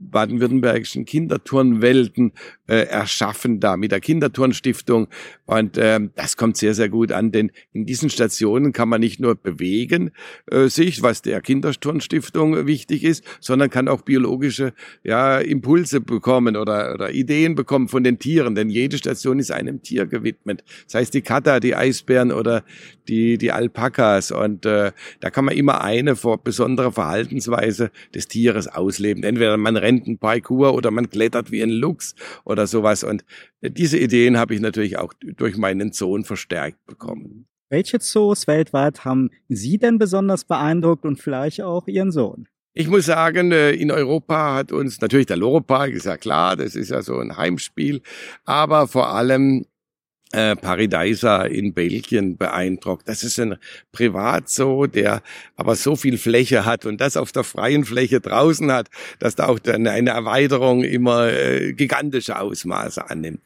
baden-württembergischen Kinderturnwelten äh, erschaffen da mit der Kinderturnstiftung. Und ähm, das kommt sehr, sehr gut an, denn in diesen Stationen kann man nicht nur bewegen äh, sich, was der Kinderturnstiftung wichtig ist, sondern kann auch biologische ja, Impulse bekommen oder, oder Ideen bekommen von den Tieren, denn jede Station ist einem Tier gewidmet. Das heißt die Kata, die Eisbären oder die, die Alpakas. Und äh, da kann man immer eine besondere Verhaltensweise des Tieres ausleben. Entweder man rennt ein Parkour oder man klettert wie ein Luchs oder sowas. Und diese Ideen habe ich natürlich auch durch meinen Sohn verstärkt bekommen. Welche Zoos weltweit haben Sie denn besonders beeindruckt und vielleicht auch Ihren Sohn? Ich muss sagen, äh, in Europa hat uns natürlich der Loro Park, ist ja klar, das ist ja so ein Heimspiel, aber vor allem äh, Paradisa in Belgien beeindruckt. Das ist ein Privatzoo, der aber so viel Fläche hat und das auf der freien Fläche draußen hat, dass da auch eine Erweiterung immer äh, gigantische Ausmaße annimmt.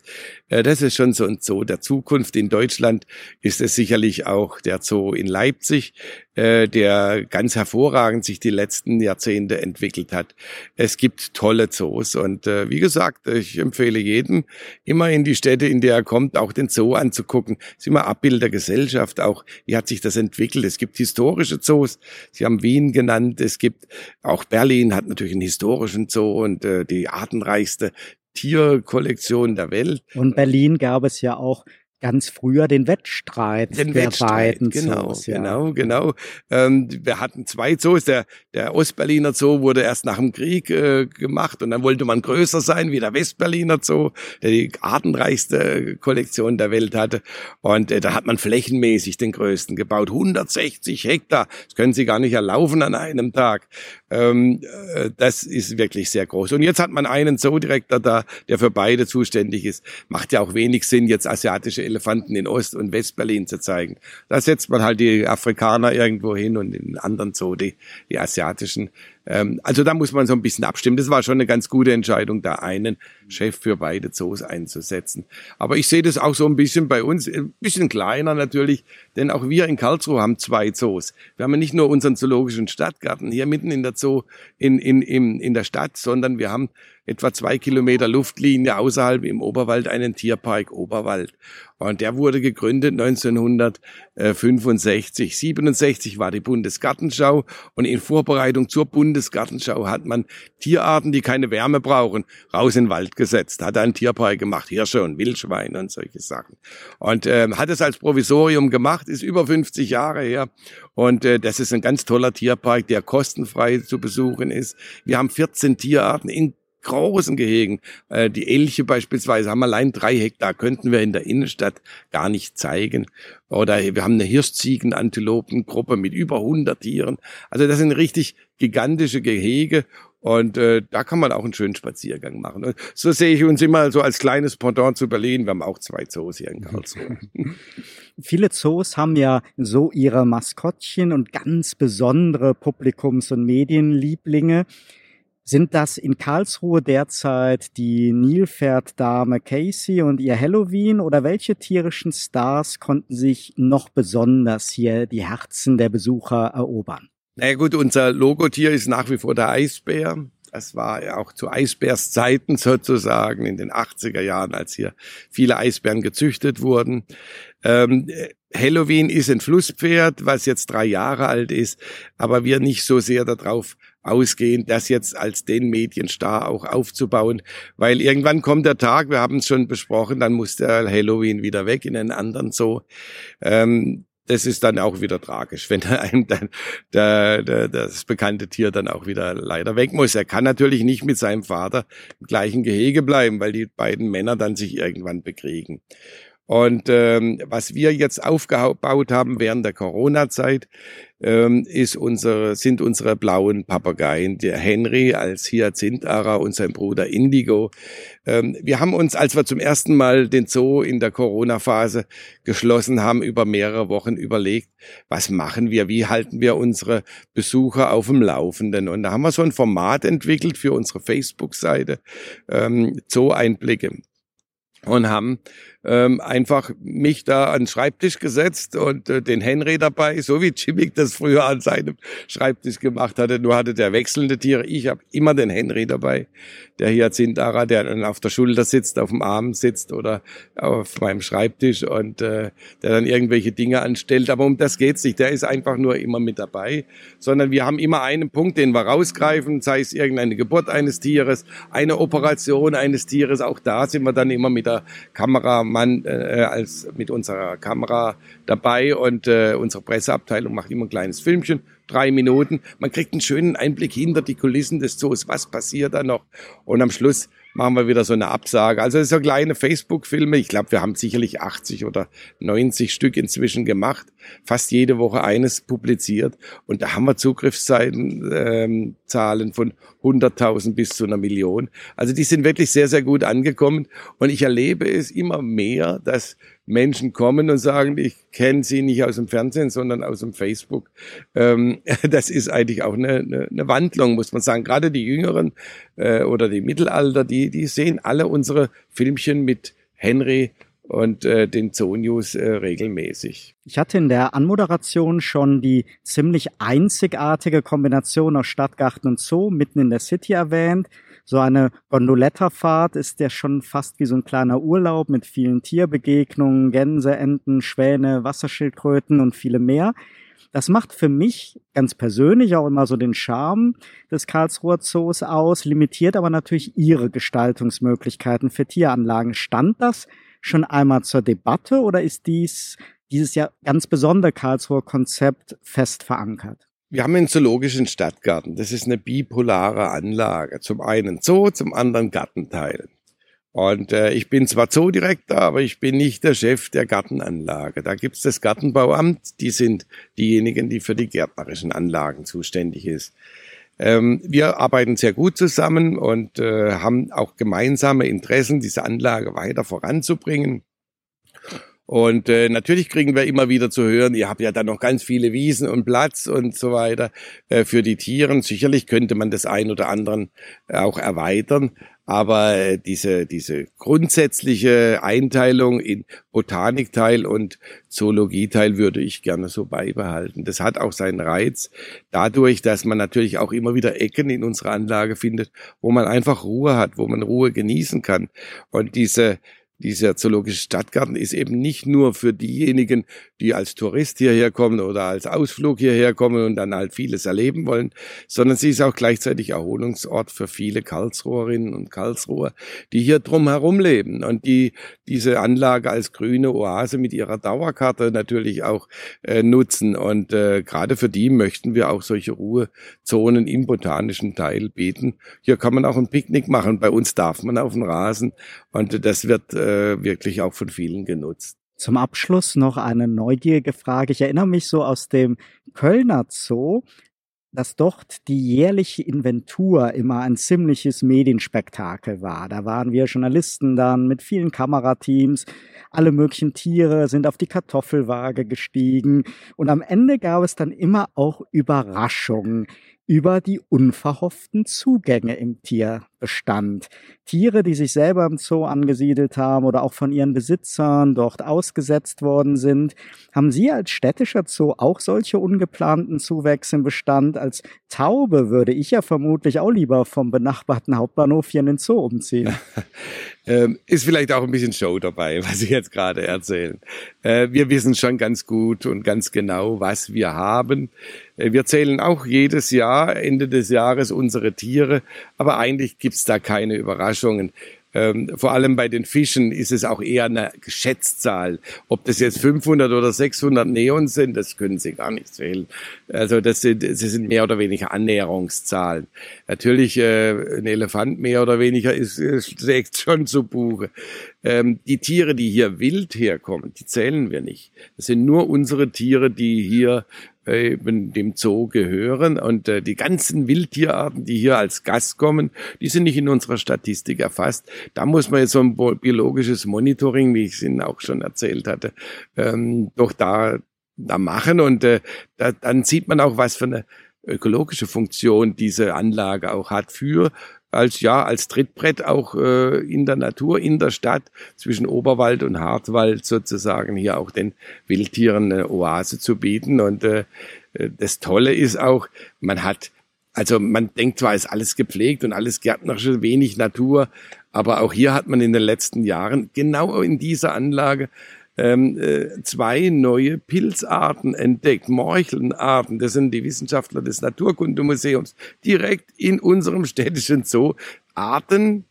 Äh, das ist schon so ein Zoo der Zukunft. In Deutschland ist es sicherlich auch der Zoo in Leipzig, äh, der ganz hervorragend sich die letzten Jahrzehnte entwickelt hat. Es gibt tolle Zoos und äh, wie gesagt, ich empfehle jedem, immer in die Städte, in der er kommt, auch den Zoo anzugucken. Es ist immer Abbild der Gesellschaft, auch wie hat sich das entwickelt. Es gibt historische Zoos, Sie haben Wien genannt, es gibt auch Berlin hat natürlich einen historischen Zoo und die artenreichste Tierkollektion der Welt. Und Berlin gab es ja auch ganz früher den Wettstreit den der Wettstreit, beiden genau, Zoos. Ja. Genau, genau. Ähm, wir hatten zwei Zoos. Der, der Ostberliner Zoo wurde erst nach dem Krieg äh, gemacht und dann wollte man größer sein wie der Westberliner Zoo, der die artenreichste Kollektion der Welt hatte. Und äh, da hat man flächenmäßig den größten gebaut. 160 Hektar. Das können Sie gar nicht erlaufen an einem Tag. Ähm, äh, das ist wirklich sehr groß. Und jetzt hat man einen Zoodirektor da, der für beide zuständig ist. Macht ja auch wenig Sinn, jetzt asiatische Elefanten in Ost- und Westberlin zu zeigen. Da setzt man halt die Afrikaner irgendwo hin und in anderen Zoo die, die asiatischen. Ähm, also da muss man so ein bisschen abstimmen. Das war schon eine ganz gute Entscheidung, da einen Chef für beide Zoos einzusetzen. Aber ich sehe das auch so ein bisschen bei uns, ein bisschen kleiner natürlich, denn auch wir in Karlsruhe haben zwei Zoos. Wir haben nicht nur unseren zoologischen Stadtgarten hier mitten in der Zoo in, in, in, in der Stadt, sondern wir haben etwa zwei Kilometer Luftlinie außerhalb im Oberwald einen Tierpark Oberwald. Und der wurde gegründet 1965. 67 war die Bundesgartenschau und in Vorbereitung zur Bundesgartenschau hat man Tierarten, die keine Wärme brauchen, raus in den Wald gesetzt. Hat einen Tierpark gemacht, Hirsche und Wildschweine und solche Sachen. Und äh, hat es als Provisorium gemacht, ist über 50 Jahre her. Und äh, das ist ein ganz toller Tierpark, der kostenfrei zu besuchen ist. Wir haben 14 Tierarten in großen Gehegen. Äh, die Elche beispielsweise haben allein drei Hektar, könnten wir in der Innenstadt gar nicht zeigen. Oder wir haben eine Hirschziegen-Antilopengruppe mit über 100 Tieren. Also das sind richtig gigantische Gehege und äh, da kann man auch einen schönen Spaziergang machen. Und so sehe ich uns immer so als kleines Pendant zu Berlin. Wir haben auch zwei Zoos hier in Karlsruhe. Viele Zoos haben ja so ihre Maskottchen und ganz besondere Publikums- und Medienlieblinge. Sind das in Karlsruhe derzeit die Nilpferddame Casey und ihr Halloween oder welche tierischen Stars konnten sich noch besonders hier die Herzen der Besucher erobern? Na gut, unser Logotier ist nach wie vor der Eisbär. Das war ja auch zu Eisbärs Zeiten sozusagen in den 80er Jahren, als hier viele Eisbären gezüchtet wurden. Ähm, Halloween ist ein Flusspferd, was jetzt drei Jahre alt ist, aber wir nicht so sehr darauf ausgehen, das jetzt als den Medienstar auch aufzubauen, weil irgendwann kommt der Tag, wir haben es schon besprochen, dann muss der Halloween wieder weg in einen anderen Zoo. Ähm, das ist dann auch wieder tragisch, wenn einem dann der, der, das bekannte Tier dann auch wieder leider weg muss. Er kann natürlich nicht mit seinem Vater im gleichen Gehege bleiben, weil die beiden Männer dann sich irgendwann bekriegen. Und ähm, was wir jetzt aufgebaut haben während der Corona-Zeit, ähm, ist unsere, sind unsere blauen Papageien, der Henry als Hyacinthara und sein Bruder Indigo. Ähm, wir haben uns, als wir zum ersten Mal den Zoo in der Corona-Phase geschlossen haben, über mehrere Wochen überlegt, was machen wir, wie halten wir unsere Besucher auf dem Laufenden. Und da haben wir so ein Format entwickelt für unsere Facebook-Seite, ähm, Zoo-Einblicke und haben ähm, einfach mich da an den Schreibtisch gesetzt und äh, den Henry dabei, so wie Jimmy das früher an seinem Schreibtisch gemacht hatte. Nur hatte der wechselnde Tiere. Ich habe immer den Henry dabei, der Hyacinthara, der dann auf der Schulter sitzt, auf dem Arm sitzt oder auf meinem Schreibtisch und äh, der dann irgendwelche Dinge anstellt. Aber um das geht's nicht. Der ist einfach nur immer mit dabei, sondern wir haben immer einen Punkt, den wir rausgreifen, sei es irgendeine Geburt eines Tieres, eine Operation eines Tieres. Auch da sind wir dann immer mit der Kamera Mann äh, als mit unserer Kamera dabei und äh, unsere Presseabteilung macht immer ein kleines Filmchen, drei Minuten. Man kriegt einen schönen Einblick hinter die Kulissen des Zoos, was passiert da noch. Und am Schluss machen wir wieder so eine Absage. Also so kleine Facebook-Filme. Ich glaube, wir haben sicherlich 80 oder 90 Stück inzwischen gemacht. Fast jede Woche eines publiziert. Und da haben wir Zugriffszeiten, ähm, von 100.000 bis zu einer Million. Also die sind wirklich sehr, sehr gut angekommen. Und ich erlebe es immer mehr, dass Menschen kommen und sagen, ich kenne sie nicht aus dem Fernsehen, sondern aus dem Facebook. Ähm, das ist eigentlich auch eine, eine, eine Wandlung, muss man sagen. Gerade die Jüngeren äh, oder die Mittelalter, die, die sehen alle unsere Filmchen mit Henry und äh, den Zoo-News äh, regelmäßig. Ich hatte in der Anmoderation schon die ziemlich einzigartige Kombination aus Stadtgarten und Zoo mitten in der City erwähnt. So eine Gondoletterfahrt ist ja schon fast wie so ein kleiner Urlaub mit vielen Tierbegegnungen, Gänse, Enten, Schwäne, Wasserschildkröten und viele mehr. Das macht für mich ganz persönlich auch immer so den Charme des Karlsruher Zoos aus, limitiert aber natürlich ihre Gestaltungsmöglichkeiten für Tieranlagen. Stand das schon einmal zur Debatte oder ist dies dieses ja ganz besondere Karlsruher Konzept fest verankert? Wir haben einen zoologischen Stadtgarten. Das ist eine bipolare Anlage. Zum einen Zoo, zum anderen Gartenteil. Und äh, ich bin zwar Zoodirektor, aber ich bin nicht der Chef der Gartenanlage. Da gibt's das Gartenbauamt, die sind diejenigen, die für die gärtnerischen Anlagen zuständig ist. Ähm, wir arbeiten sehr gut zusammen und äh, haben auch gemeinsame Interessen, diese Anlage weiter voranzubringen. Und äh, natürlich kriegen wir immer wieder zu hören, ihr habt ja dann noch ganz viele Wiesen und Platz und so weiter äh, für die Tieren. Sicherlich könnte man das ein oder anderen auch erweitern, aber äh, diese, diese grundsätzliche Einteilung in Botanikteil und Zoologieteil würde ich gerne so beibehalten. Das hat auch seinen Reiz, dadurch, dass man natürlich auch immer wieder Ecken in unserer Anlage findet, wo man einfach Ruhe hat, wo man Ruhe genießen kann. Und diese dieser zoologische Stadtgarten ist eben nicht nur für diejenigen, die als Tourist hierher kommen oder als Ausflug hierher kommen und dann halt vieles erleben wollen, sondern sie ist auch gleichzeitig Erholungsort für viele Karlsruherinnen und Karlsruher, die hier drumherum leben und die diese Anlage als grüne Oase mit ihrer Dauerkarte natürlich auch äh, nutzen. Und äh, gerade für die möchten wir auch solche Ruhezonen im botanischen Teil bieten. Hier kann man auch ein Picknick machen. Bei uns darf man auf den Rasen und das wird äh, äh, wirklich auch von vielen genutzt. Zum Abschluss noch eine neugierige Frage. Ich erinnere mich so aus dem Kölner Zoo, dass dort die jährliche Inventur immer ein ziemliches Medienspektakel war. Da waren wir Journalisten dann mit vielen Kamerateams, alle möglichen Tiere sind auf die Kartoffelwaage gestiegen und am Ende gab es dann immer auch Überraschungen über die unverhofften Zugänge im Tierbestand. Tiere, die sich selber im Zoo angesiedelt haben oder auch von ihren Besitzern dort ausgesetzt worden sind. Haben Sie als städtischer Zoo auch solche ungeplanten Zuwächse im Bestand? Als Taube würde ich ja vermutlich auch lieber vom benachbarten Hauptbahnhof hier in den Zoo umziehen. ähm, ist vielleicht auch ein bisschen Show dabei, was Sie jetzt gerade erzählen. Äh, wir wissen schon ganz gut und ganz genau, was wir haben. Äh, wir zählen auch jedes Jahr, Ende des Jahres, unsere Tiere, aber eigentlich gibt's da keine Überraschungen. ähm, vor allem bei den Fischen ist es auch eher eine Geschätzzahl. Ob das jetzt 500 oder 600 Neons sind, das können Sie gar nicht zählen. Also das sind, das sind mehr oder weniger Annäherungszahlen. Natürlich äh, ein Elefant mehr oder weniger ist, schlägt schon zu Buche. Ähm, die Tiere, die hier wild herkommen, die zählen wir nicht. Das sind nur unsere Tiere, die hier eben dem Zoo gehören. Und äh, die ganzen Wildtierarten, die hier als Gast kommen, die sind nicht in unserer Statistik erfasst. Da muss man jetzt so ein biologisches Monitoring, wie ich es Ihnen auch schon erzählt hatte, ähm, doch da, da machen. Und äh, da, dann sieht man auch, was für eine ökologische Funktion diese Anlage auch hat für als ja als Trittbrett auch äh, in der Natur, in der Stadt zwischen Oberwald und Hartwald sozusagen hier auch den Wildtieren eine Oase zu bieten. Und äh, das Tolle ist auch, man hat also man denkt zwar, ist alles gepflegt und alles gärtnerische, wenig Natur, aber auch hier hat man in den letzten Jahren genau in dieser Anlage ähm, äh, zwei neue Pilzarten entdeckt, Morchelnarten. Das sind die Wissenschaftler des Naturkundemuseums direkt in unserem städtischen Zoo. Arten,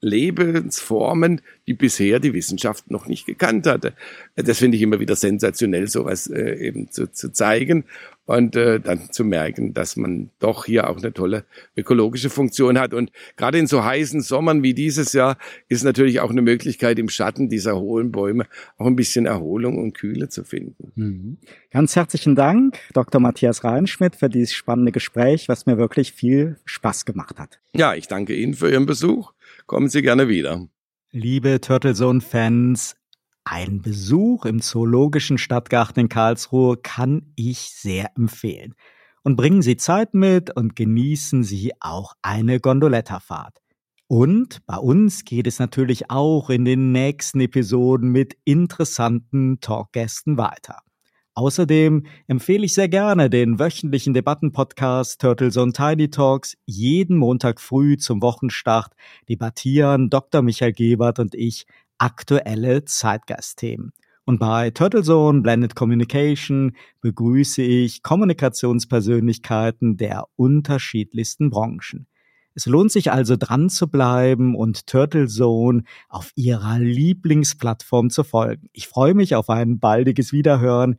Lebensformen, die bisher die Wissenschaft noch nicht gekannt hatte. Das finde ich immer wieder sensationell, sowas äh, eben zu, zu zeigen und äh, dann zu merken, dass man doch hier auch eine tolle ökologische Funktion hat. Und gerade in so heißen Sommern wie dieses Jahr ist natürlich auch eine Möglichkeit, im Schatten dieser hohen Bäume auch ein bisschen Erholung und Kühle zu finden. Mhm. Ganz herzlichen Dank, Dr. Matthias Reinschmidt, für dieses spannende Gespräch, was mir wirklich viel Spaß gemacht hat. Ja, ich danke Ihnen für Ihren Besuch Kommen Sie gerne wieder. Liebe Turtlezone-Fans, ein Besuch im Zoologischen Stadtgarten in Karlsruhe kann ich sehr empfehlen. Und bringen Sie Zeit mit und genießen Sie auch eine Gondoletta-Fahrt. Und bei uns geht es natürlich auch in den nächsten Episoden mit interessanten Talkgästen weiter. Außerdem empfehle ich sehr gerne den wöchentlichen Debattenpodcast Turtles on Tiny Talks. Jeden Montag früh zum Wochenstart debattieren Dr. Michael Gebert und ich aktuelle Zeitgeistthemen. Und bei Turtlezone Blended Communication begrüße ich Kommunikationspersönlichkeiten der unterschiedlichsten Branchen. Es lohnt sich also dran zu bleiben und Turtlezone auf ihrer Lieblingsplattform zu folgen. Ich freue mich auf ein baldiges Wiederhören.